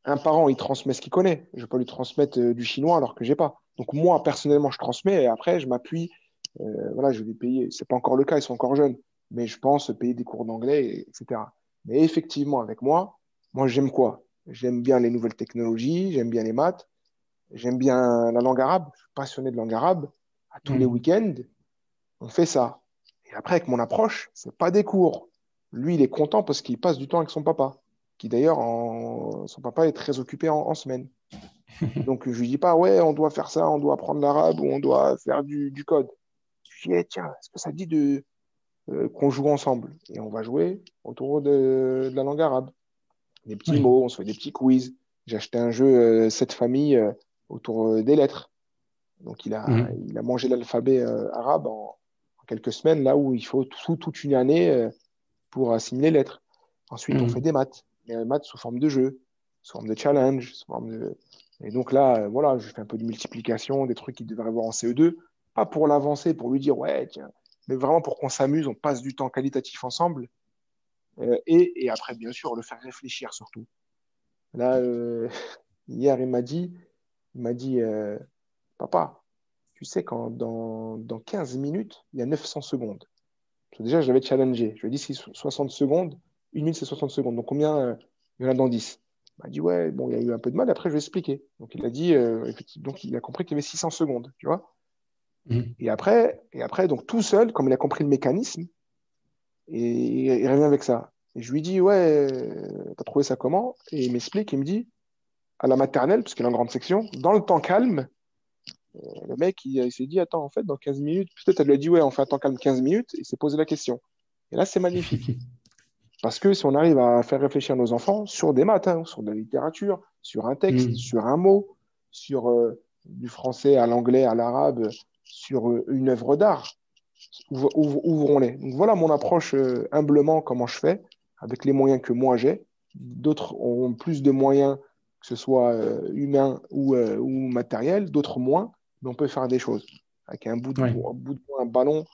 un parent, il transmet ce qu'il connaît. Je ne vais pas lui transmettre euh, du chinois alors que j'ai pas. Donc, moi, personnellement, je transmets et après, je m'appuie. Euh, voilà, je vais payer. Ce n'est pas encore le cas, ils sont encore jeunes. Mais je pense payer des cours d'anglais, etc. Mais effectivement, avec moi, moi, j'aime quoi? J'aime bien les nouvelles technologies, j'aime bien les maths, J'aime bien la langue arabe, je suis passionné de langue arabe. À tous les mm. week-ends, on fait ça. Et après, avec mon approche, c'est pas des cours. Lui, il est content parce qu'il passe du temps avec son papa, qui d'ailleurs, son papa est très occupé en, semaine. *laughs* Donc, je lui dis pas, ouais, on doit faire ça, on doit apprendre l'arabe ou on doit faire du, code. Dis, tiens, est-ce que ça dit de, euh, qu'on joue ensemble? Et on va jouer autour de, la langue arabe. Des petits mots, on se fait des petits quiz. J'ai acheté un jeu, euh, cette famille, euh, autour des lettres. Donc, il a, mhm. il a mangé l'alphabet arabe en, quelques semaines, là où il faut tout, toute une année pour assimiler les lettres. Ensuite, on mhm. fait des maths, des maths sous forme de jeu, sous forme de challenge. Sous forme de... Et donc là, voilà, je fais un peu de multiplication, des trucs qu'il devrait avoir en CE2, pas pour l'avancer, pour lui dire, ouais, tiens, mais vraiment pour qu'on s'amuse, on passe du temps qualitatif ensemble. et, et, après, bien sûr, le faire réfléchir surtout. Là, *laughs* hier, il m'a dit, il m'a dit euh, Papa, tu sais, quand dans, dans 15 minutes, il y a 900 secondes. Déjà, je l'avais challengé. Je lui ai dit c'est 60 secondes. Une minute, c'est 60 secondes. Donc, combien euh, il y en a dans 10 Il m'a dit Ouais, bon, il y a eu un peu de mal. Après, je vais expliquer. Donc, il a euh, Donc, il a compris qu'il y avait 600 secondes. Tu vois mmh. et, après, et après, donc, tout seul, comme il a compris le mécanisme, et il revient avec ça. Et je lui dis Ouais, t'as trouvé ça comment? Et il m'explique il me dit à la maternelle, parce qu'il est en grande section, dans le temps calme, euh, le mec, il, s'est dit, attends, en fait, dans 15 minutes, peut-être elle lui a dit, ouais, on fait un temps calme 15 minutes, et il s'est posé la question. Et là, c'est magnifique. *laughs* Parce que si on arrive à faire réfléchir nos enfants sur des maths, hein, sur de la littérature, sur un texte, mm. sur un mot, sur euh, du français à l'anglais, à l'arabe, sur euh, une œuvre d'art, ouvrons-les. Donc voilà mon approche humblement, comment je fais, avec les moyens que moi j'ai. D'autres ont plus de moyens que ce soit euh, humain ou, euh, ou matériel, d'autres moins, mais on peut faire des choses. Avec un bout de, un, bout de un ballon,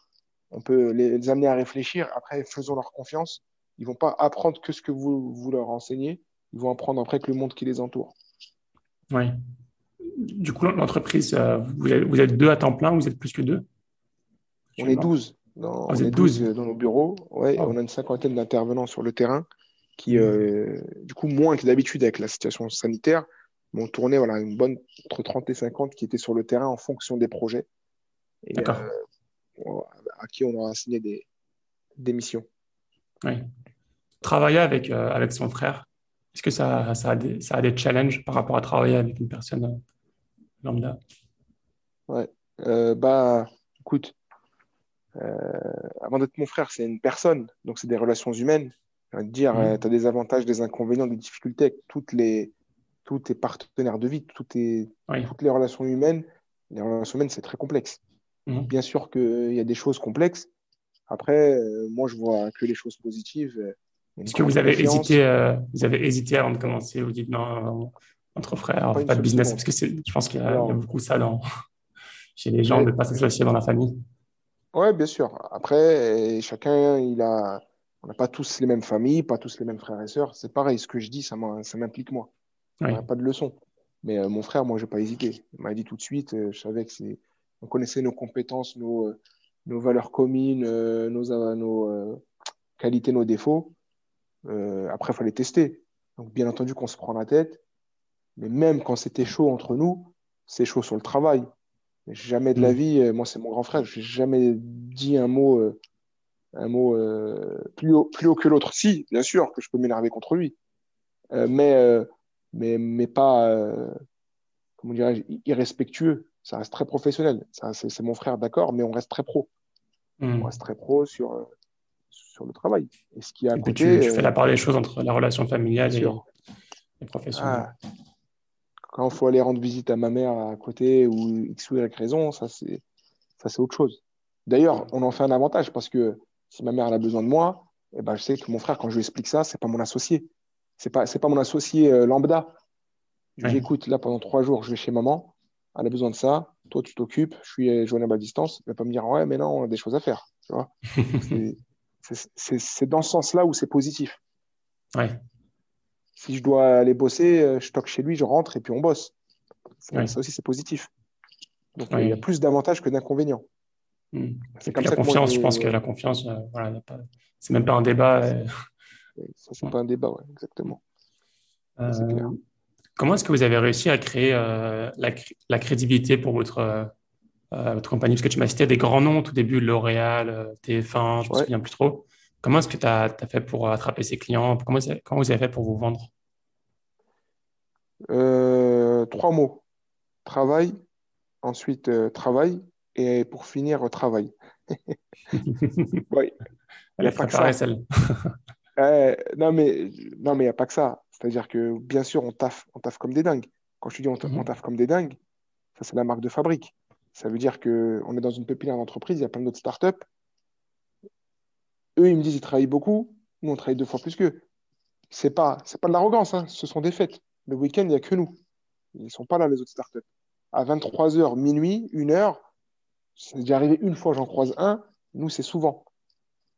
on peut les, amener à réfléchir. Après, faisons leur confiance. Ils vont pas apprendre que ce que vous, vous leur enseignez. Ils vont apprendre après que le monde qui les entoure. Oui. Du coup, l'entreprise, euh, vous, êtes deux à temps plein, vous êtes plus que deux? On est 12. Dans, ah, on est 12 dans nos bureaux. Ouais, On a une cinquantaine d'intervenants sur le terrain qui, mmh. euh, du coup, moins que d'habitude avec la situation sanitaire, m'ont tourné voilà, une bonne entre 30 et 50 qui étaient sur le terrain en fonction des projets. Et, euh, à qui on aura assigné des, des missions. Oui. Travailler avec, euh, avec son frère, est-ce que ça, ça, a des, ça a des challenges par rapport à travailler avec une personne lambda Ouais. bah, écoute, avant d'être mon frère, c'est une personne, donc c'est des relations humaines dire, mm. tu as des avantages, des inconvénients, des difficultés avec toutes les, tous tes partenaires de vie, toutes, les, toutes les relations humaines. Les relations humaines, c'est très complexe. Mm. Bien sûr qu'il y a des choses complexes. Après, euh, moi, je vois que les choses positives. Est-ce que vous avez, hésité, euh, vous avez hésité avant de commencer? Vous dites non, entre frères, pas, de business Parce que je pense qu'il y, a beaucoup ça dans, *laughs* chez les gens, de ne pas s'associer dans la famille. Oui, bien sûr. Après, chacun, il a on n'a pas tous les mêmes familles, pas tous les mêmes frères et sœurs. C'est pareil, ce que je dis, ça m'implique moi. On n'a pas de leçon. Mais euh, mon frère, moi, je n'ai pas hésité. Il m'a dit tout de suite, euh, je savais que c'est. On connaissait nos compétences, nos, euh, nos valeurs communes, nos, nos qualités, nos défauts. après, il fallait tester. Donc, bien entendu qu'on se prend la tête. Mais même quand c'était chaud entre nous, c'est chaud sur le travail. Jamais de la mm. vie, moi, c'est mon grand frère, je n'ai jamais dit un mot un mot euh, plus, haut, plus haut que l'autre. Si, bien sûr que je peux m'énerver contre lui, euh, mais, euh, mais, mais pas, comment dirais-je, irrespectueux. Ça reste très professionnel. C'est mon frère, d'accord, mais on reste très pro. Hmm. On reste très pro sur, sur le travail. Et ce qui a tu, fais la part des choses entre la relation familiale et, et, professionnelle. Ah. Quand il faut aller rendre visite à ma mère à côté ou X ou Y raison, ça c'est autre chose. D'ailleurs, on en fait un avantage parce que si ma mère a besoin de moi, eh ben, je sais que mon frère, quand je lui explique ça, c'est pas mon associé. c'est pas, c'est pas mon associé lambda. Je lui dis, écoute, là, pendant trois jours, je vais chez maman. Elle a besoin de ça. Toi, tu t'occupes. Je suis joignable à distance. Elle va pas me dire, ouais, mais non, on a des choses à faire. Tu vois? *laughs* C'est dans ce sens-là où c'est positif. Ouais. Si je dois aller bosser, je toque chez lui, je rentre et puis on bosse. Ça aussi, c'est positif. Donc, il y a plus d'avantages que d'inconvénients. Hmm. C'est comme la confiance, je pense que la confiance, euh, voilà, c'est même pas un débat. Euh. Ça, c'est pas un débat, ouais, exactement. Euh, comment est-ce que vous avez réussi à créer la, la, crédibilité pour votre, votre compagnie? Parce que tu m'as cité des grands noms au tout début, L'Oréal, TF1, je ne me souviens plus trop. Comment est-ce que tu as, as, fait pour attraper ces clients? Comment, comment vous avez fait pour vous vendre? Trois mots. Travail, ensuite travail, et pour finir, travail. *laughs* oui. Elle a pas que ça. euh, *laughs* non, mais non, mais il n'y a pas que ça. C'est-à-dire que bien sûr, on taffe, on taffe comme des dingues. Quand je dis on, mhm. taffe comme des dingues, ça c'est la marque de fabrique. Ça veut dire qu'on est dans une pépinière d'entreprise, il y a plein d'autres startups. Eux, ils me disent qu'ils travaillent beaucoup. Nous, on travaille deux fois plus qu'eux. C'est pas, c'est pas de l'arrogance, hein. ce sont des fêtes. Le week-end, il n'y a que nous. Ils ne sont pas là, les autres startups. À 23h, minuit, 1h, c'est déjà arrivé une fois, j'en croise un. Nous, c'est souvent.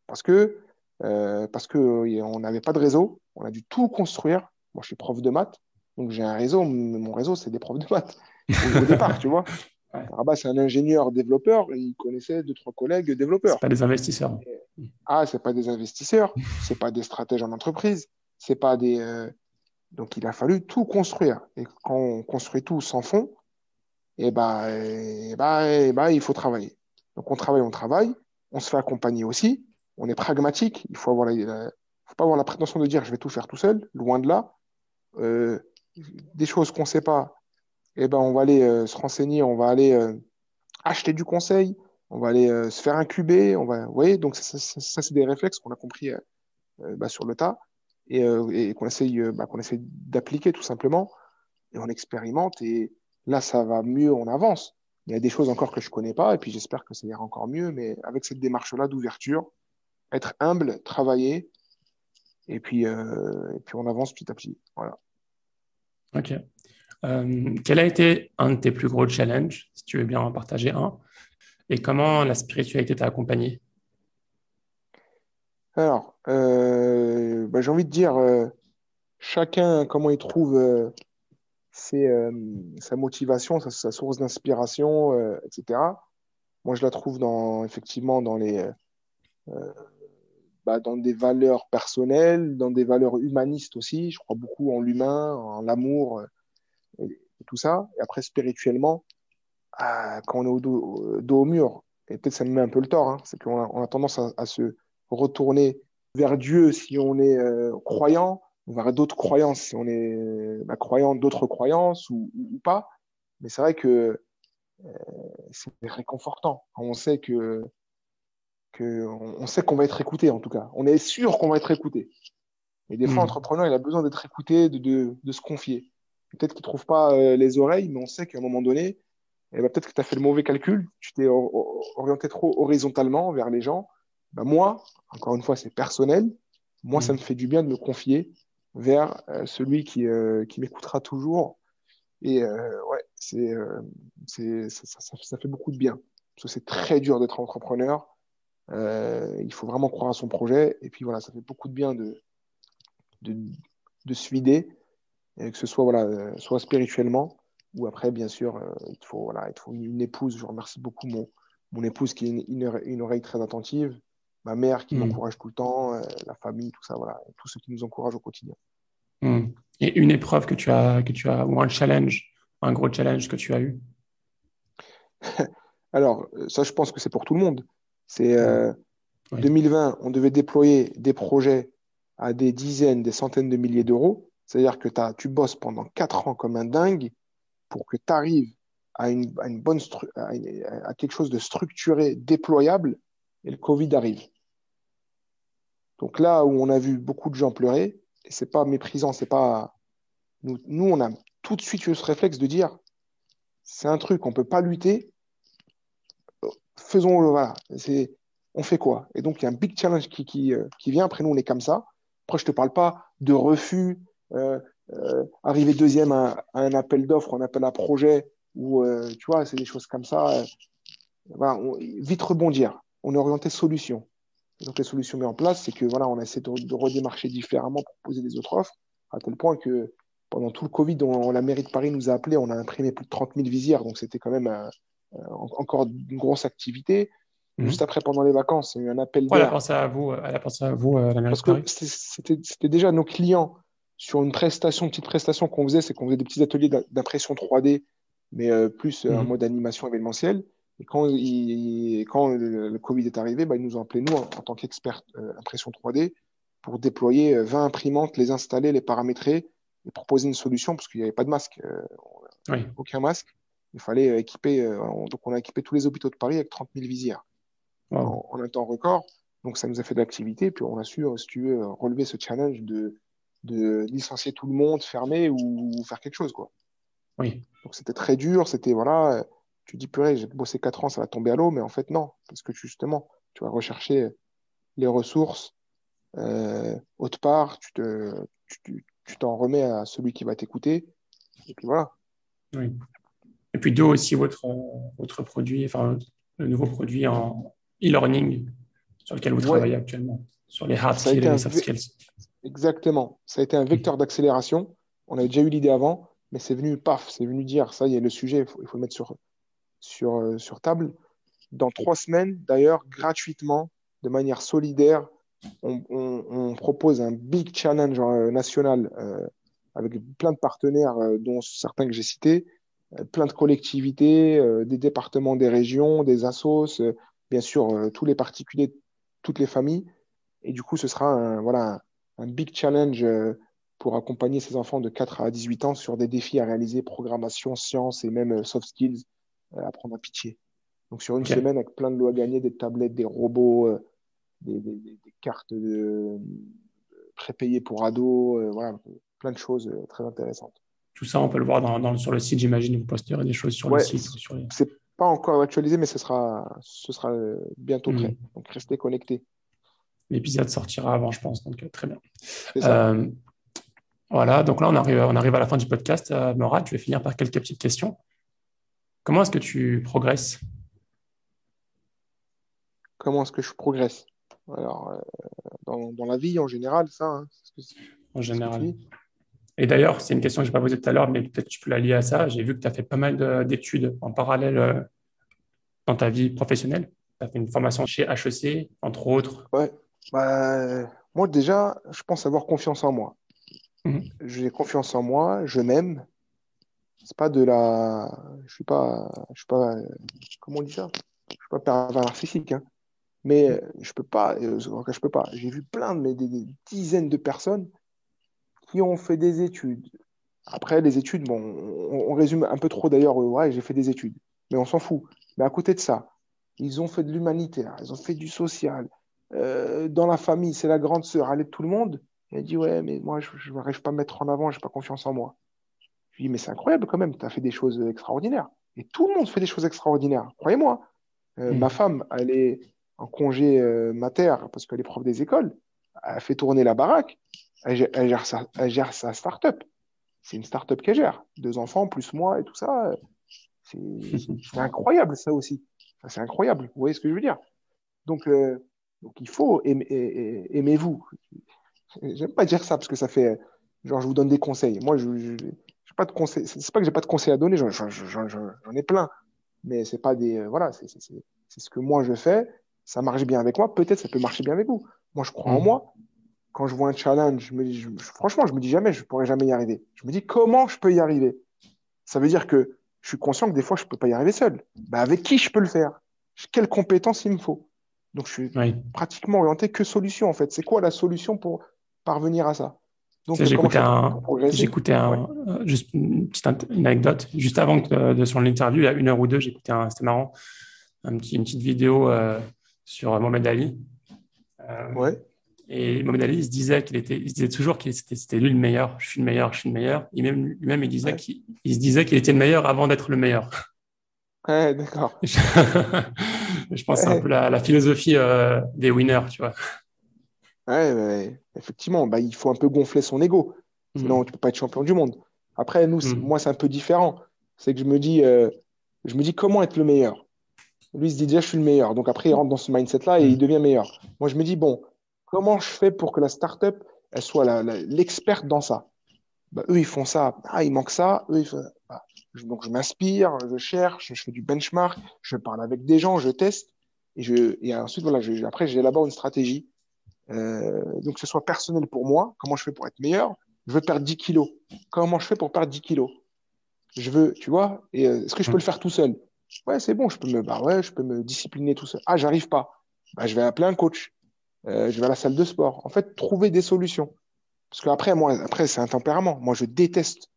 Parce que euh, parce que euh, n'avait pas de réseau. On a dû tout construire. Moi, je suis prof de maths. Donc, j'ai un réseau. Mon réseau, c'est des profs de maths. Au, départ, tu vois. Ouais. c'est un ingénieur développeur. Et il connaissait deux, trois collègues développeurs. pas des investisseurs. ah, c'est pas des investisseurs. c'est pas des stratèges en entreprise. C'est pas des. Euh, donc, il a fallu tout construire. Et quand on construit tout sans fond, et bah, et bah, et bah, il faut travailler. Donc on travaille, on travaille, on se fait accompagner aussi, on est pragmatique, il faut avoir faut pas avoir la prétention de dire je vais tout faire tout seul, loin de là. Euh, des choses qu'on ne sait pas, et ben, on va aller euh, se renseigner, on va aller euh, acheter du conseil, on va aller se faire incuber, on va, vous voyez, donc ça, ça, c'est des réflexes qu'on a compris bah, sur le tas et, et qu'on essaye, bah, qu'on essaye d'appliquer tout simplement, et on expérimente et Là, ça va mieux, on avance. Il y a des choses encore que je ne connais pas, et puis j'espère que ça ira encore mieux, mais avec cette démarche-là d'ouverture, être humble, travailler, et puis, euh, et puis on avance petit à petit. Voilà. Ok. Euh, quel a été un de tes plus gros challenges, si tu veux bien en partager un, et comment la spiritualité t'a accompagné? Alors, euh, bah, j'ai envie de dire, chacun comment il trouve euh, sa motivation, sa, source d'inspiration, euh, etc. Moi, je la trouve dans, effectivement dans, les, euh, bah, dans des valeurs personnelles, dans des valeurs humanistes aussi. Je crois beaucoup en l'humain, en l'amour et, tout ça. Et après, spirituellement, ah, quand on est au dos, au mur, et peut-être ça me met un peu le tort, hein, c'est qu'on a, on a tendance à, à, se retourner vers Dieu si on est croyant, on verra d'autres croyances, si on est bah, croyant d'autres croyances ou, pas. Mais c'est vrai que euh, c'est réconfortant. On sait que, que on, sait qu'on va être écouté en tout cas. On est sûr qu'on va être écouté. Et des fois, l'entrepreneur, hmm. il a besoin d'être écouté, de, de, de, se confier. Peut-être qu'il ne trouve pas euh, les oreilles, mais on sait qu'à un moment donné, eh ben, peut-être que tu as fait le mauvais calcul, tu t'es orienté trop horizontalement vers les gens. Ben, moi, encore une fois, c'est personnel. Moi, ça hmm. me fait du bien de me confier vers euh, celui qui, euh, qui m'écoutera toujours. Et ouais, c'est, c'est, ça, ça, fait beaucoup de bien. Parce que c'est très dur d'être entrepreneur. il faut vraiment croire à son projet. Et puis voilà, ça fait beaucoup de bien de, de, de se vider, et que ce soit, voilà, soit spirituellement, ou après, bien sûr, il, faut, voilà, il faut une, épouse. Je remercie beaucoup mon, mon épouse qui est une, une, oreille très attentive, ma mère qui hmm. m'encourage tout le temps, la famille, tout ça, voilà, tous ceux qui nous encouragent au quotidien. Hmm. Et une épreuve que tu as, que tu as, ou un challenge, un gros challenge que tu as eu? *laughs* Alors, ça, je pense que c'est pour tout le monde. C'est 2020, euh, on devait déployer des projets à des dizaines, des centaines de milliers d'euros. C'est-à-dire que tu bosses pendant quatre ans comme un dingue pour que tu arrives à, quelque chose de structuré, déployable, et le Covid arrive. Donc là où on a vu beaucoup de gens pleurer, et c'est pas méprisant, c'est pas. Nous, nous, on a tout de suite eu ce réflexe de dire c'est un truc, on peut pas lutter, faisons-le, voilà. On fait quoi? Et donc, il y a un big challenge qui, qui, euh, vient. Après, nous, on est comme ça. Après, je te parle pas de refus arriver deuxième à, un appel d'offres, un appel à projet, ou tu vois, c'est des choses comme ça. Voilà, vite rebondir. On est orienté solution. donc les solutions mises en place, c'est que voilà, on essaie de, de redémarcher différemment pour poser des autres offres, à tel point que pendant tout le Covid, on, la mairie de Paris nous a appelé, on a imprimé plus de 30 000 visières, donc c'était quand même encore une grosse activité. Mhm. Juste après, pendant les vacances, il y a eu un appel. Elle a pensé à vous, elle a pensé à vous, la Parce que c'était déjà nos clients sur une prestation, une petite prestation qu'on faisait, c'est qu'on faisait des petits ateliers d'impression 3D, mais euh, plus euh, en mhm. mode animation événementielle. Et quand, quand le, Covid est arrivé, bah, ils nous ont appelé, nous, en, tant qu'experts euh, impression 3D, pour déployer 20 imprimantes, les installer, les paramétrer et proposer une solution, parce qu'il n'y avait pas de masque, aucun masque. Il fallait équiper, donc on a équipé tous les hôpitaux de Paris avec 30 000 visières en, un temps record. Donc, ça nous a fait de l'activité. Puis, on a su, si tu veux, relever ce challenge de, de licencier tout le monde, fermer ou faire quelque chose, quoi. Oui. Donc, c'était très dur. C'était, voilà, tu dis, purée, j'ai bossé 4 ans, ça va tomber à l'eau. Mais en fait, non. Parce que, justement, tu vas rechercher les ressources euh, autre part, tu te, tu t'en remets à celui qui va t'écouter. Et puis voilà. Oui. Et puis deux aussi votre, votre produit, enfin le nouveau produit en, e-learning sur lequel vous travaillez actuellement, sur les hard skills et les soft skills. Exactement. Ça a été un vecteur d'accélération. On avait déjà eu l'idée avant, mais c'est venu, paf, c'est venu dire, ça y est, le sujet, il faut, le mettre sur, sur, euh, sur table. Dans trois semaines, d'ailleurs, gratuitement, de manière solidaire, on, propose un big challenge euh, national euh, avec plein de partenaires, dont certains que j'ai cités, plein de collectivités, des départements, des régions, des assos, bien sûr tous les particuliers, toutes les familles. Et du coup, ce sera un, voilà, un, big challenge euh, pour accompagner ces enfants de 4 à 18 ans sur des défis à réaliser, programmation, sciences et même euh, soft skills, à prendre à pitié. Donc sur une semaine avec plein de lois à gagner, des tablettes, des robots, des, cartes de, prépayées pour ados, voilà, plein de choses très intéressantes. Tout ça, on peut le voir dans, sur le site, j'imagine. Vous posterez des choses sur le site. Sur pas encore actualisé, mais ce sera, ce sera bientôt prêt. Mm. Donc restez connectés. L'épisode sortira avant, je pense, donc euh, très bien. Euh, voilà, donc là, on arrive, on arrive à la fin du podcast. Euh, Morad, je vais finir par quelques petites questions? Comment est-ce que tu progresses? Comment est-ce que je progresse? Alors, dans, la vie en général, ça. Hein, en général. Et d'ailleurs, c'est une question que je n'ai pas posée tout à l'heure, mais peut-être tu peux la lier à ça. J'ai vu que tu as fait pas mal d'études en parallèle euh, dans ta vie professionnelle. Tu as fait une formation chez HEC, entre autres. Ouais. Bah, moi, déjà, je pense avoir confiance en moi. Mhm. J'ai confiance en moi, je m'aime. C'est pas de la. Je suis pas. Je suis pas. Comment on dit ça? Je suis pas pervers narcissique, hein. Mais je peux pas. Euh, je peux pas. J'ai vu plein de des dizaines de personnes qui ont fait des études. Après, les études, bon, on, résume un peu trop d'ailleurs, euh, ouais, j'ai fait des études, mais on s'en fout. Mais à côté de ça, ils ont fait de l'humanitaire, ils ont fait du social. Euh, dans la famille, c'est la grande sœur, elle est de tout le monde. Elle dit, ouais, mais moi, je n'arrive pas à me mettre en avant, je n'ai pas confiance en moi. Je lui dis, mais c'est incroyable quand même, tu as fait des choses extraordinaires. Et tout le monde fait des choses extraordinaires, croyez-moi. Euh, mm. Ma femme, elle est en congé mater parce qu'elle est prof des écoles. Elle fait tourner la baraque elle, gère, sa, elle gère sa start-up. C'est une start-up qu'elle gère. Deux enfants, plus moi et tout ça. C'est *laughs* incroyable, ça aussi. C'est incroyable. Vous voyez ce que je veux dire? Donc, euh, donc, il faut aimer, aimez-vous. J'aime pas dire ça parce que ça fait genre je vous donne des conseils. Moi, je, je, pas de conseils. C'est pas que j'ai pas de conseils à donner. J'en ai plein, mais c'est pas des euh, voilà. C'est ce que moi je fais. Ça marche bien avec moi. Peut-être ça peut marcher bien avec vous. Moi, je crois en mmh. moi quand je vois un challenge, je me dis, franchement, je me dis jamais, je pourrais jamais y arriver. Je me dis, comment je peux y arriver? Ça veut dire que je suis conscient que des fois, je ne peux pas y arriver seul. Bah, avec qui je peux le faire? Quelles compétences il me faut? Donc, je suis pratiquement orienté que solution, en fait. C'est quoi la solution pour parvenir à ça? Donc, j'écoutais un, j'écoutais un, euh, juste une petite anecdote. Juste avant de, de son interview, il y a une heure ou deux, j'écoutais un, c'était marrant, un petit, une petite vidéo euh, sur Mohamed Ali. Euh, ouais. Et Mohamed Ali, il se disait qu'il était, il se disait toujours qu'il était, c'était lui le meilleur. Je suis le meilleur, je suis le meilleur. Et même lui-même, il disait qu'il il se disait qu'il était le meilleur avant d'être le meilleur. Ouais, d'accord. *laughs* je pense que c'est un peu la, philosophie euh, des winners, tu vois. Ouais, effectivement, bah, il faut un peu gonfler son ego. Sinon, tu tu peux pas être champion du monde. Après, nous, Mm. moi, c'est un peu différent. C'est que je me dis, euh, je me dis comment être le meilleur. Lui, il se dit déjà, je suis le meilleur. Donc après, il rentre dans ce mindset-là et Mm. il devient meilleur. Moi, je me dis, bon, comment je fais pour que la startup, elle soit l'experte dans ça? Bah, eux, ils font ça. Ah, il manque ça. Eux, ils font... ah. Donc, je m'inspire, je cherche, je fais du benchmark, je parle avec des gens, je teste. Et, je... et ensuite, voilà, je... après, j'élabore une stratégie. Euh, donc, que ce soit personnel pour moi, comment je fais pour être meilleur? Je veux perdre 10 kilos. Comment je fais pour perdre 10 kilos? Je veux, tu vois, euh, est-ce que je peux le faire tout seul? Ouais, c'est bon, je peux me, bah ouais, je peux me discipliner tout seul. Ah, j'arrive pas. Bah, je vais appeler un coach. Euh, je vais à la salle de sport. En fait, trouver des solutions. Parce qu'après, moi, après, c'est un tempérament. Moi, je déteste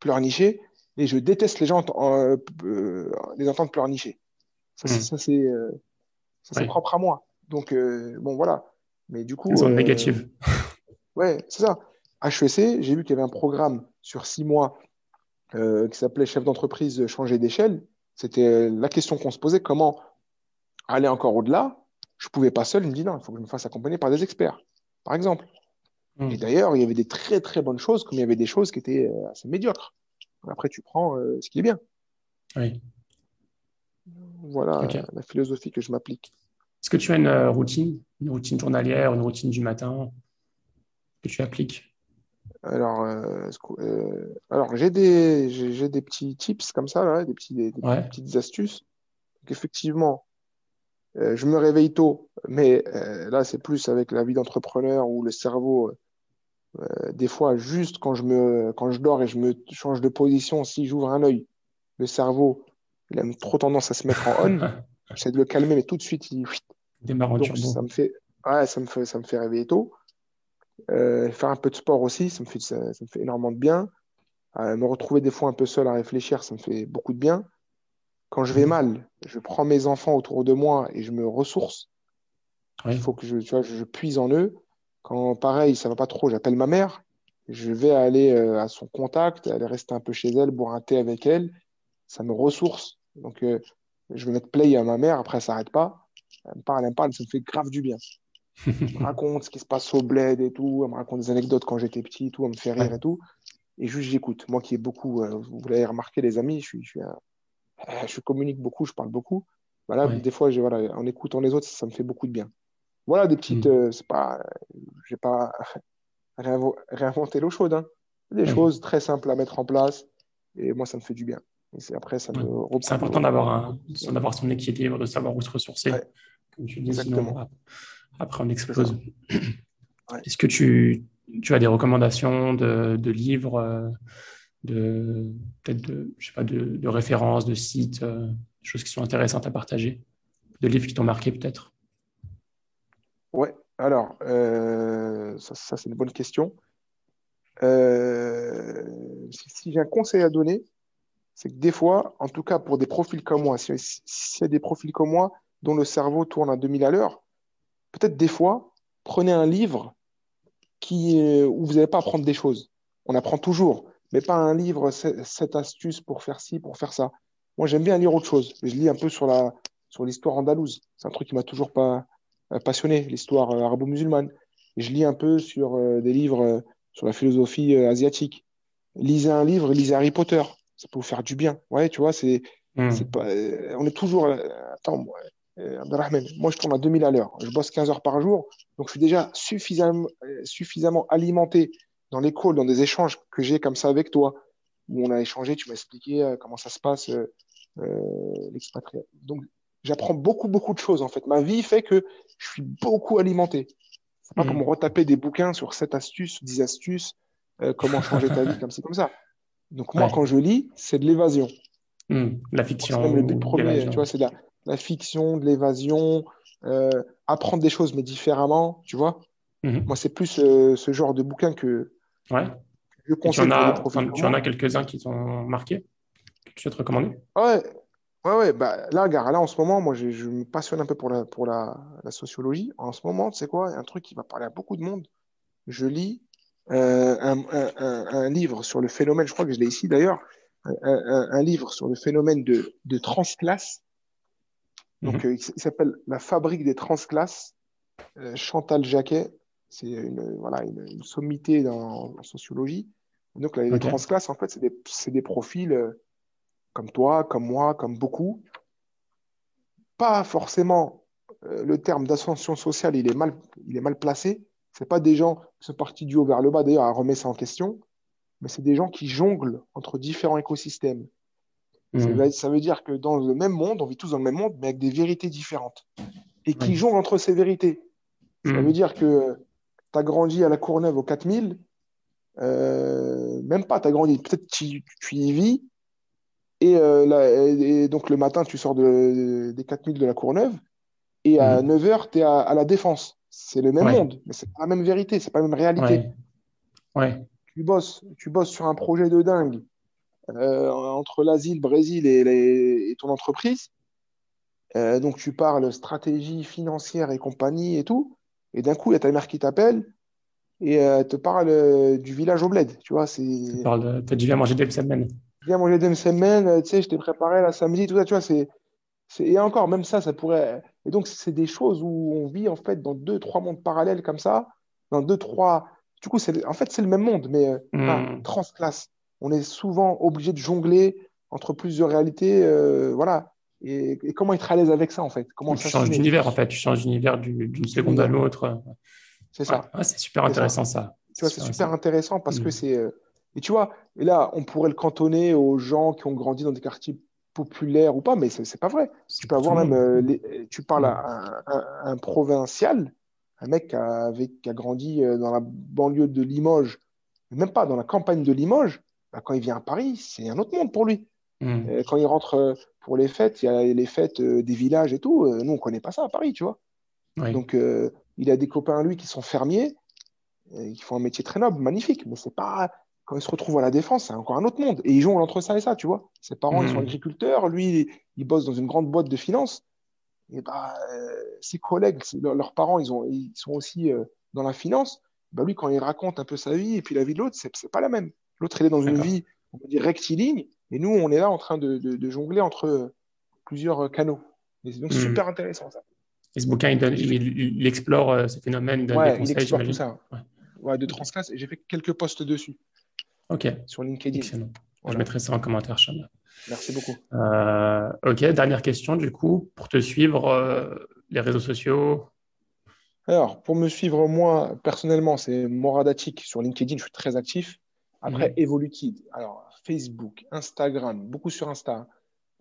pleurnicher et je déteste les gens euh, euh, les entendre pleurnicher. Ça, c'est, Mm. c'est, euh, propre à moi. Donc, euh, bon, voilà. Mais du coup, Une zone euh, négative. *laughs* Ouais, c'est ça. HEC, j'ai vu qu'il y avait un programme sur six mois qui s'appelait Chef d'entreprise changer d'échelle. C'était la question qu'on se posait, comment aller encore au-delà? Je pouvais pas seul, je me dis non, il faut que je me fasse accompagner par des experts, par exemple. Mm. Et d'ailleurs, il y avait des très très bonnes choses, comme il y avait des choses qui étaient assez médiocres. Après, tu prends euh, ce qui est bien. Oui. Voilà la philosophie que je m'applique. Est-ce que tu as une euh, routine, une routine journalière, une routine du matin que tu appliques? Alors, euh, euh, alors j'ai des, j'ai des petits tips comme ça, là, des petits, des, des Ouais. petites astuces. Donc, effectivement, euh, je me réveille tôt, mais là, c'est plus avec la vie d'entrepreneur où le cerveau, euh, des fois, juste quand je me, quand je dors et je me change de position, si j'ouvre un œil, le cerveau, il a trop tendance à se mettre en on. *laughs* J'essaie de le calmer, mais tout de suite, il, Démarre en turbo. ça me fait, ouais, ça me fait, ça me fait réveiller tôt. Euh, faire un peu de sport aussi, ça me fait, ça, ça me fait énormément de bien. Euh, me retrouver des fois un peu seul à réfléchir, ça me fait beaucoup de bien. Quand je vais Mhm. mal, je prends mes enfants autour de moi et je me ressource. Oui. Il faut que je, tu vois, je, je puise en eux. Quand pareil, ça va pas trop, j'appelle ma mère. Je vais aller euh, à son contact, aller rester un peu chez elle, boire un thé avec elle. Ça me ressource. Donc, euh, je vais mettre play à ma mère. Après, elle s'arrête pas. Elle me parle, elle me parle, ça me fait grave du bien. Elle me *laughs* raconte ce qui se passe au bled et tout. Elle me raconte des anecdotes quand j'étais petit et tout. Elle me fait rire et tout. Et juste, j'écoute. Moi qui ai beaucoup, euh, vous l'avez remarqué, les amis, je suis, je suis un- je communique beaucoup, je parle beaucoup. Voilà, Ouais. des fois, voilà, en écoutant les autres, ça me fait beaucoup de bien. Voilà des petites, Mm. euh, c'est pas, j'ai pas *laughs* réinventé l'eau chaude, hein. Des Oui. choses très simples à mettre en place. Et moi, ça me fait du bien. Et c'est après, ça me Ouais. reprend. C'est important d'avoir son équilibre, de savoir où se ressourcer. Ouais. Comme tu dis, Exactement. sinon, après, on explose. Ouais. Est-ce que tu, tu as des recommandations de, de livres, euh, de, peut-être de, je sais pas, de, de références, de sites, euh, choses qui sont intéressantes à partager, de livres qui t'ont marqué peut-être? Ouais, alors, euh, ça, c'est une bonne question. Euh, si, si j'ai un conseil à donner, c'est que des fois, en tout cas pour des profils comme moi, si- si- s'il y a des profils comme moi dont le cerveau tourne à 2000 à l'heure, peut-être des fois, prenez un livre qui, où vous n'allez pas apprendre des choses. On apprend toujours, mais pas un livre, cette astuce pour faire ci, pour faire ça. Moi, j'aime bien lire autre chose. Je lis un peu sur sur l'histoire andalouse. C'est un truc qui m'a toujours pas passionné, l'histoire euh, arabo-musulmane. Je lis un peu sur euh, des livres euh, sur la philosophie euh, asiatique. Lisez un livre, lisez Harry Potter. Ça peut vous faire du bien. Ouais, tu vois, c'est, Hmm. c'est pas, euh, on est toujours. euh, attends, moi, euh, moi, je tourne à 2000 à l'heure. Je bosse 15 heures par jour. Donc, je suis déjà suffisamment, euh, suffisamment alimenté dans les calls, dans des échanges que j'ai comme ça avec toi, où on a échangé, tu m'as expliqué euh, comment ça se passe, euh, euh. Donc, j'apprends beaucoup, beaucoup de choses, en fait. Ma vie fait que je suis beaucoup alimenté. C'est pas Mhm. pour me retaper des bouquins sur 7 astuces, 10 astuces, euh, comment changer ta vie *laughs* comme ci, comme ça. Donc, moi, Ouais. quand je lis, c'est de l'évasion. Hmm. La C'est fiction. même le but premier, tu vois, c'est de la, la fiction, de l'évasion, euh, apprendre des choses mais différemment, tu vois. Mhm. Moi, c'est plus euh, ce genre de bouquin que Ouais. je Et tu conseille en as, tu en as quelques-uns qui t'ont marqué, que tu souhaites recommander? Ouais, ouais, ouais. Bah, là, gars, là, en ce moment, moi, je, je me passionne un peu pour la, pour la, la sociologie. En ce moment, tu sais quoi, il y a un truc qui va parler à beaucoup de monde. Je lis euh, un, un, un, un livre sur le phénomène, je crois que je l'ai ici d'ailleurs, un, livre sur le phénomène de, de transclasse. Donc, Mhm. euh, il s'appelle La fabrique des transclasses. Euh, Chantal Jacquet, c'est une, voilà, une, sommité dans, en sociologie. Donc, les transclasses, en fait, c'est des, des, profils euh, comme toi, comme moi, comme beaucoup. Pas forcément euh, le terme d'ascension sociale, il est mal, il est mal placé. C'est pas des gens qui sont partis du haut vers le bas, d'ailleurs, à remettre ça en question, mais c'est des gens qui jonglent entre différents écosystèmes. Mmh. Ça veut dire que dans le même monde, on vit tous dans le même monde, mais avec des vérités différentes. Et qui jonglent entre ces vérités. Ça mmh. veut dire que tu as grandi à la Courneuve au 4000, euh, même pas, tu as grandi, peut-être tu, tu y vis, et, euh, donc le matin, tu sors de, des 4000 de la Courneuve, et à 9h, tu es à, la Défense. C'est le même monde, mais c'est pas la même vérité, c'est pas la même réalité. Ouais. Tu, bosses, tu bosses sur un projet de dingue euh, entre l'asile, Brésil et, et, ton entreprise. Euh, donc tu parles stratégie financière et compagnie et tout. Et d'un coup, il y a ta mère qui t'appelle et euh, te parle euh, du village au bled. Tu vois, c'est. Tu dit viens manger des semaines. Viens manger des semaines, euh, tu sais, je t'ai préparé la samedi, tout ça, tu vois, c'est. Et encore, même ça, ça pourrait. Et donc, c'est des choses où on vit en fait dans deux, trois mondes parallèles comme ça, dans deux, trois. Du coup, en fait, c'est le même monde, mais mmh. transclasse. On est souvent obligé de jongler entre plusieurs réalités. voilà. Et, comment être à l'aise avec ça, en fait? Comment Tu changes d'univers, en fait. Tu changes d'univers d'une seconde à l'autre. C'est ça. c'est super intéressant, ça. Tu vois, c'est super intéressant parce que mm. c'est. Euh, et tu vois, et là, on pourrait le cantonner aux gens qui ont grandi dans des quartiers populaires ou pas, mais c'est pas vrai. Tu peux avoir même. Euh, tu parles à un, provincial, un mec qui a, qui a, grandi euh, dans la banlieue de Limoges, même pas dans la campagne de Limoges, bah, quand il vient à Paris, c'est un autre monde pour lui. Mm. Quand il rentre pour les fêtes, il y a les fêtes euh, des villages et tout. Euh, nous, on ne connaît pas ça à Paris, tu vois. Donc, euh, il a des copains, lui, qui sont fermiers, qui font un métier très noble, magnifique, mais c'est pas. Quand il se retrouve à la défense, c'est encore un autre monde. Et ils jonglent entre ça et ça, tu vois. Ses parents, ils sont mmh. agriculteurs, lui, il bosse dans une grande boîte de finance. Et bah, ses collègues, leurs parents, ils, ont, ils sont aussi dans la finance. Bah, lui, quand il raconte un peu sa vie et puis la vie de l'autre, c'est, c'est pas la même. L'autre, il est dans une vie, on va dire, rectiligne, et nous, on est là en train de, jongler entre plusieurs canaux. Et c'est donc hmm. super intéressant ça. Et ce bouquin, il, explore euh, ces phénomènes, il donne des conseils, il explore tout ça. Ouais. de transclasse. Et j'ai fait quelques posts dessus. Ok. Sur LinkedIn. Excellent. Je mettrai ça en commentaire, Cham. Merci beaucoup. Euh, ok, dernière question du coup. Pour te suivre, euh, les réseaux sociaux Alors, pour me suivre, moi, personnellement, c'est Moradatic sur LinkedIn. Je suis très actif. Après, mmh. Evolukid. Alors, Facebook, Instagram, beaucoup sur Insta.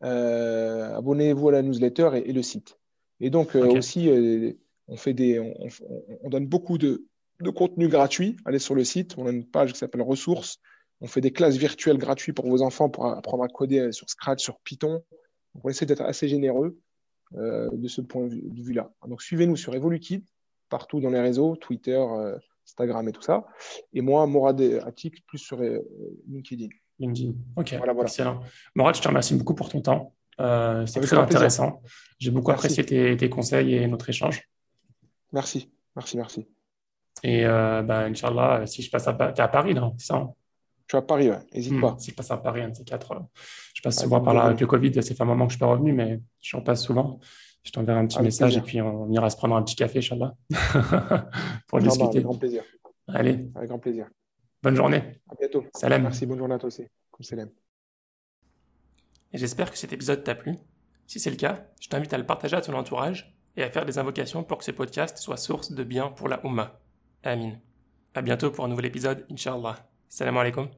Euh, abonnez-vous à la newsletter et, le site. Et donc aussi, on, fait des, on, donne beaucoup de, de, contenu gratuit. Allez sur le site, on a une page qui s'appelle ressources. On fait des classes virtuelles gratuites pour vos enfants pour apprendre à coder sur Scratch, sur Python. on essaie d'être assez généreux de ce point de vue-là. Donc suivez-nous sur EvoluKid, partout dans les réseaux, Twitter, Instagram et tout ça. Et moi, Morad Atik, plus sur LinkedIn. LinkedIn. Ok, voilà, excellent. Morad, je te remercie beaucoup pour ton temps. Euh, c'est très intéressant. J'ai beaucoup apprécié tes, conseils et notre échange. Merci, merci, merci. Et euh, bah, Inch'Allah, si je passe à, Paris, non? C'est ça Je suis à Paris, ouais. n'hésite hmm, pas. Si je passe à Paris, un de ces quatre, euh, je passe souvent par là avec le Covid. C'est fait un moment que je suis pas revenu, mais je repasse souvent. Je t'enverrai un petit message et puis on ira se prendre un petit café, Inch'Allah, *laughs* pour discuter. avec grand plaisir. Allez. Avec grand plaisir. Bonne journée. À bientôt. Salam. Merci, bonne journée à toi aussi. Comme salam. Et j'espère que cet épisode t'a plu. Si c'est le cas, je t'invite à le partager à ton entourage et à faire des invocations pour que ce podcast soit source de bien pour la Ummah. Amin. À bientôt pour un nouvel épisode, Inch'Allah. Salam alaikum.